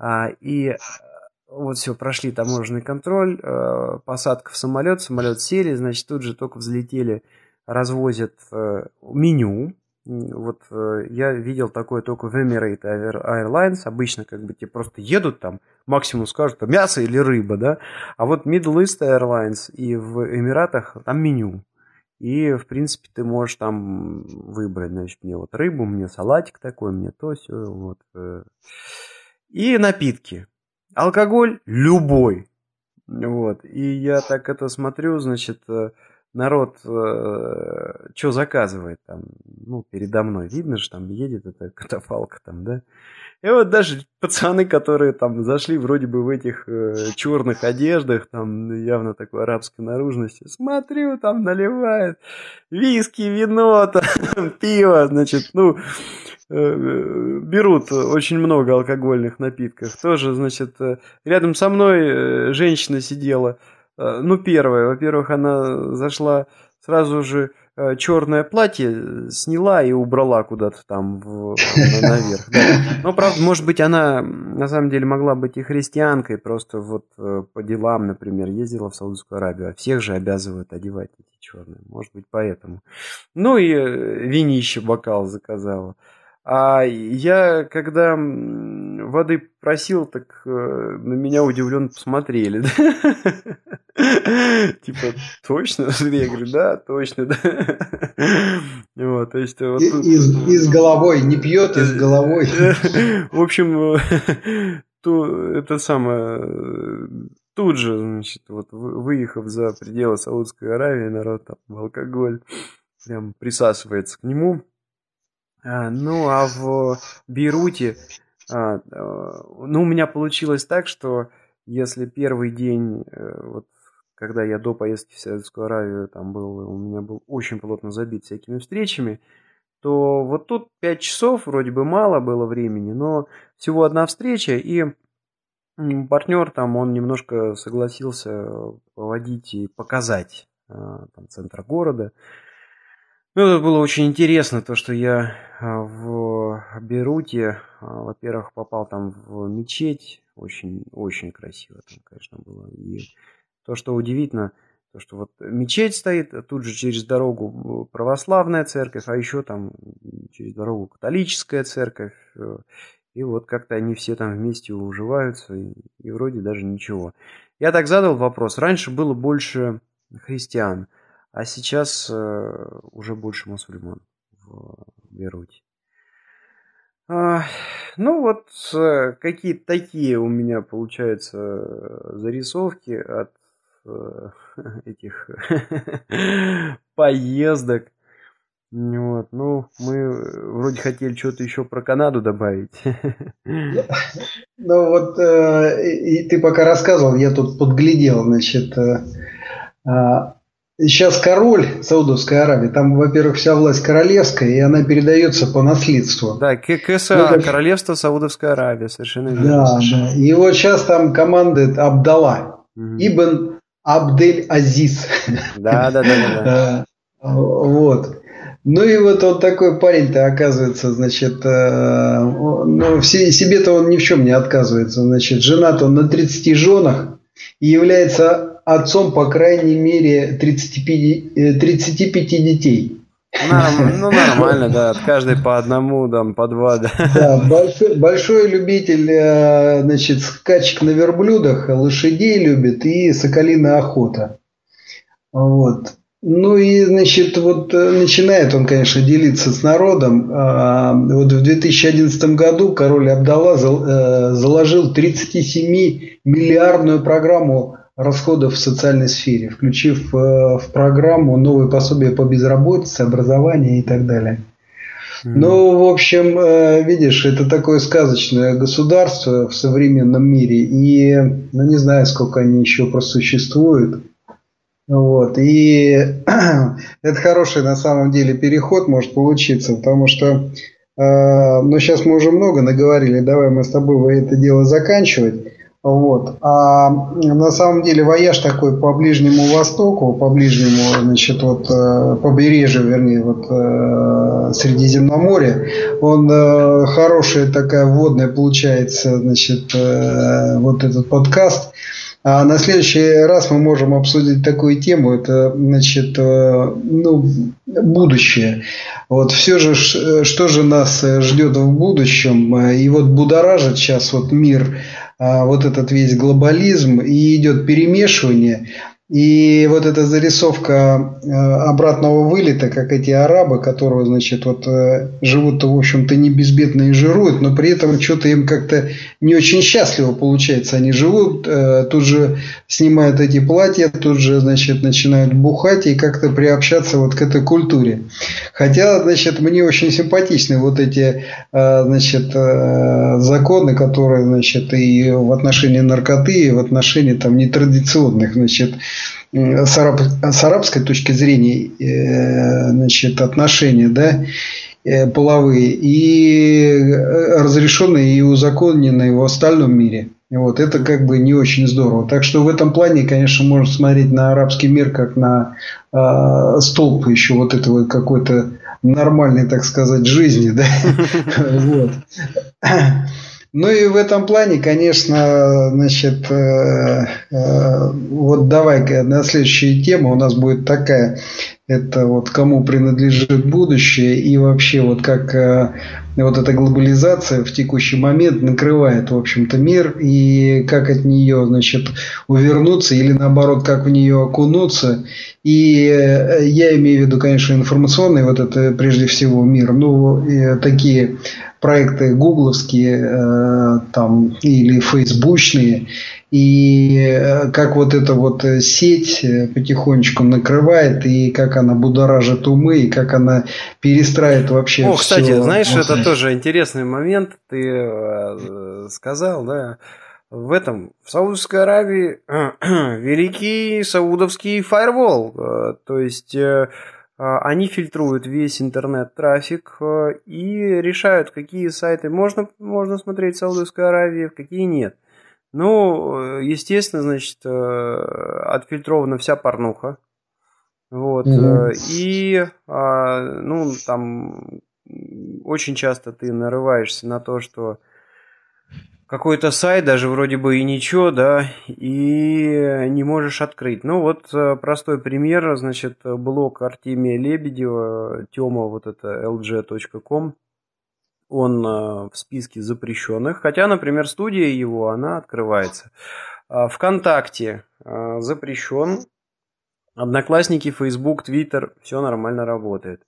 А, и э, вот все, прошли таможенный контроль, э, посадка в самолет, самолет сели, значит, тут же только взлетели, развозят э, меню. Вот я видел такое только в Emirates Airlines. Обычно как бы тебе просто едут там, максимум скажут, там мясо или рыба, да. А вот Middle East Airlines и в Эмиратах там меню. И, в принципе, ты можешь там выбрать, значит, мне вот рыбу, мне салатик такой, мне то, все, вот. И напитки. Алкоголь любой. Вот. И я так это смотрю, значит, э, народ э, что заказывает там, ну, передо мной. Видно же, там едет эта катафалка там, да. И вот даже пацаны, которые там зашли вроде бы в этих э, черных одеждах, там явно такой арабской наружности, смотрю, там наливают виски, вино, там, пиво, значит, ну, э, берут очень много алкогольных напитков. Тоже, значит, э, рядом со мной э, женщина сидела, ну, первая, во-первых, она зашла сразу же Э, черное платье сняла и убрала куда-то там в, наверх. Да. Но, правда, может быть, она на самом деле могла быть и христианкой, просто вот э, по делам, например, ездила в Саудовскую Аравию, а всех же обязывают одевать эти черные. Может быть, поэтому. Ну и э, винище бокал заказала. А я, когда воды просил, так на меня удивленно посмотрели. Типа, точно? Я говорю, да, точно, да. Вот, то есть... Из головой, не пьет, из головой. В общем, то, это самое... Тут же, значит, вот выехав за пределы Саудовской Аравии, народ там в алкоголь прям присасывается к нему. А, ну, а в Бейруте, а, а, ну, у меня получилось так, что если первый день, э, вот когда я до поездки в Саудовскую Аравию там был, у меня был очень плотно забит всякими встречами, то вот тут 5 часов вроде бы мало было времени, но всего одна встреча, и партнер там, он немножко согласился поводить и показать там, центр города. Ну, это было очень интересно, то, что я а, в Беруте, а, во-первых, попал там в мечеть, очень, очень красиво там, конечно, было, и то, что удивительно, то, что вот мечеть стоит, а тут же через дорогу православная церковь, а еще там через дорогу католическая церковь. Э, и вот как-то они все там вместе уживаются, и, и вроде даже ничего. Я так задал вопрос. Раньше было больше христиан, а сейчас э, уже больше мусульман в Бейруте. А, ну вот э, какие-то такие у меня получаются зарисовки от Э, этих поездок. Вот, ну, мы вроде хотели что-то еще про Канаду добавить. Ну вот, э, и ты пока рассказывал, я тут подглядел, значит, э, а, сейчас король Саудовской Аравии, там, во-первых, вся власть королевская, и она передается по наследству. Да, КСА, ну, Королевство Саудовской Аравии, совершенно верно. Да, да. И вот сейчас там командует Абдалла, угу. Ибн Абдель Азиз. Да, да, да, да. да. Вот. Ну и вот он такой парень-то оказывается, значит, э, ну, себе-то он ни в чем не отказывается. Значит, женат он на 30 женах и является отцом, по крайней мере, 35, 35 э, детей. Ну, нормально, да, от каждой по одному, там, по два, да. Да, большой, большой любитель, э, значит, скачек на верблюдах, лошадей любит и соколиная охота. Вот. Ну и, значит, вот э, начинает он, конечно, делиться с народом. А, вот в 2011 году король Абдалла э, заложил 37-миллиардную программу расходов в социальной сфере, включив э, в программу новые пособия по безработице, образованию и так далее. Ну, в общем, э, видишь, это такое сказочное государство в современном мире, и, ну, не знаю, сколько они еще просуществуют. Вот, и это хороший на самом деле переход может получиться, потому что, э, ну, сейчас мы уже много наговорили, давай мы с тобой это дело заканчивать. Вот. А на самом деле вояж такой по Ближнему Востоку, по Ближнему, значит, вот э, побережью, вернее, вот э, Средиземноморья, он э, хорошая такая водная получается, значит, вот этот подкаст. А на следующий раз мы можем обсудить такую тему, это, значит, э, ну, будущее. Вот все же, что же нас ждет в будущем, и вот будоражит сейчас вот мир вот этот весь глобализм и идет перемешивание. И вот эта зарисовка э, обратного вылета, как эти арабы, которые, значит, вот э, живут-то, в общем-то, не безбедно и жируют, но при этом что-то им как-то не очень счастливо получается. Они живут, э, тут же снимают эти платья, тут же, значит, начинают бухать и как-то приобщаться вот к этой культуре. Хотя, значит, мне очень симпатичны вот эти, значит, законы, которые, значит, и в отношении наркоты, и в отношении там нетрадиционных, значит, с, араб, с арабской точки зрения э, значит, отношения да, э, половые и разрешенные и узаконенные в остальном мире. Вот, это как бы не очень здорово. Так что в этом плане, конечно, можно смотреть на арабский мир как на э, столб еще вот этого какой-то нормальной, так сказать, жизни. Да? Вот. Ну и в этом плане, конечно, значит, э, э, вот давай на следующая тема у нас будет такая, это вот кому принадлежит будущее и вообще вот как э, вот эта глобализация в текущий момент накрывает, в общем-то, мир и как от нее, значит, увернуться или наоборот, как в нее окунуться. И я имею в виду, конечно, информационный вот это прежде всего мир, ну, такие проекты гугловские э, там, или фейсбучные, и э, как вот эта вот сеть э, потихонечку накрывает, и как она будоражит умы, и как она перестраивает вообще О, все. кстати, знаешь, это тоже интересный момент, ты сказал, да, в этом, в Саудовской Аравии великий саудовский фаервол, то есть они фильтруют весь интернет-трафик э, и решают, какие сайты можно, можно смотреть в Саудовской Аравии, какие нет. Ну, э, естественно, значит, э, отфильтрована вся порнуха. Вот. Mm-hmm. И, а, ну, там очень часто ты нарываешься на то, что какой-то сайт, даже вроде бы и ничего, да, и не можешь открыть. Ну вот э, простой пример, значит, блог Артемия Лебедева, Тёма, вот это lg.com, он э, в списке запрещенных, хотя, например, студия его, она открывается. А ВКонтакте э, запрещен, Одноклассники, Facebook, Twitter, все нормально работает.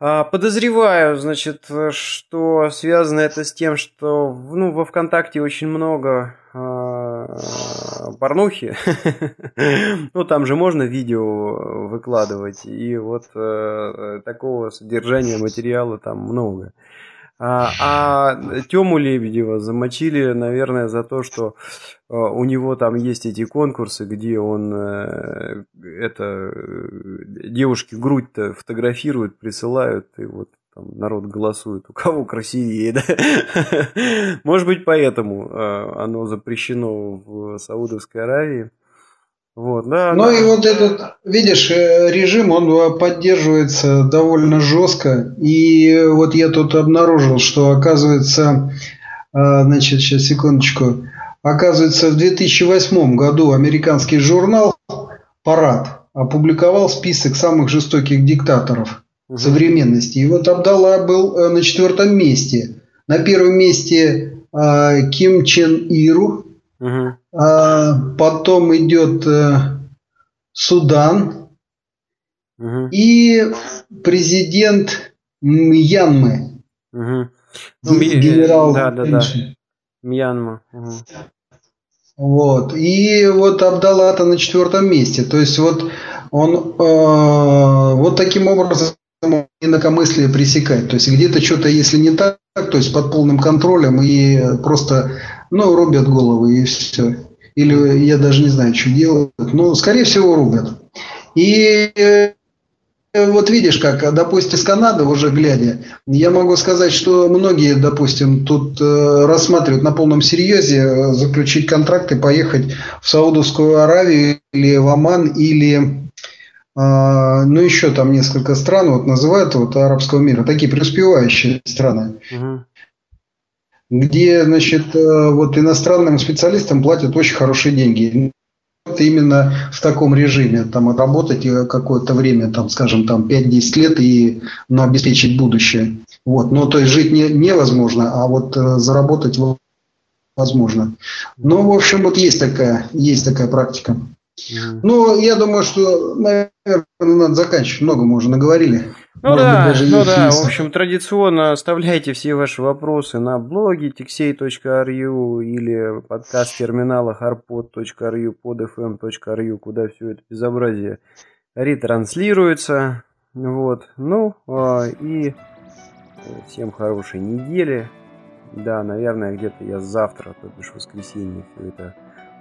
А, подозреваю, значит, что связано это с тем, что ну, во ВКонтакте очень много э, порнухи. ну, там же можно видео выкладывать, и вот э, такого содержания материала там много. А, а Тему Лебедева замочили, наверное, за то, что э, у него там есть эти конкурсы, где он э, это девушки грудь-то фотографируют, присылают, и вот там народ голосует, у кого красивее, да? Может быть, поэтому э, оно запрещено в Саудовской Аравии. Вот, да, ну да. и вот этот, видишь, э, режим, он э, поддерживается довольно жестко. И вот я тут обнаружил, что оказывается, э, значит, сейчас секундочку, оказывается в 2008 году американский журнал «Парад» опубликовал список самых жестоких диктаторов угу. современности. И вот Абдалла был на четвертом месте. На первом месте Ким Чен Иру, Угу. А, потом идет э, Судан угу. и президент Мьянмы. Угу. Ну, генерал да, да, да. Мьянма. Угу. Вот. И вот Абдалата на четвертом месте. То есть вот он э, вот таким образом инакомыслие пресекать. То есть где-то что-то, если не так, то есть под полным контролем и просто ну, рубят головы и все. Или я даже не знаю, что делают. Но, скорее всего, рубят. И э, вот видишь, как, допустим, с Канады уже глядя, я могу сказать, что многие, допустим, тут э, рассматривают на полном серьезе э, заключить контракт и поехать в Саудовскую Аравию или в Оман, или э, ну еще там несколько стран, вот называют вот арабского мира, такие преуспевающие страны. Угу где, значит, э, вот иностранным специалистам платят очень хорошие деньги. Это именно в таком режиме, там, отработать э, какое-то время, там, скажем, там, 5-10 лет и ну, обеспечить будущее. Вот. Ну, то есть жить не, невозможно, а вот э, заработать возможно. Ну, в общем, вот есть такая, есть такая практика. Ну, я думаю, что, наверное, надо заканчивать. Много мы уже наговорили. Ну Может да, быть, ну да, в общем, традиционно оставляйте все ваши вопросы на блоге tixey.ru или подкаст терминала harpod.ru, podfm.ru, куда все это безобразие ретранслируется. Вот, ну, а, и всем хорошей недели. Да, наверное, где-то я завтра, то бишь в воскресенье, все это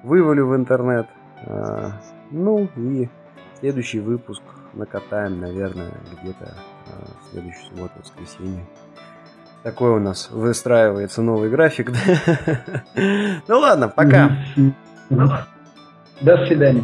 вывалю в интернет. А, ну и следующий выпуск накатаем, наверное, где-то в следующую субботу, воскресенье. Такой у нас выстраивается новый график. Ну ладно, пока. До свидания.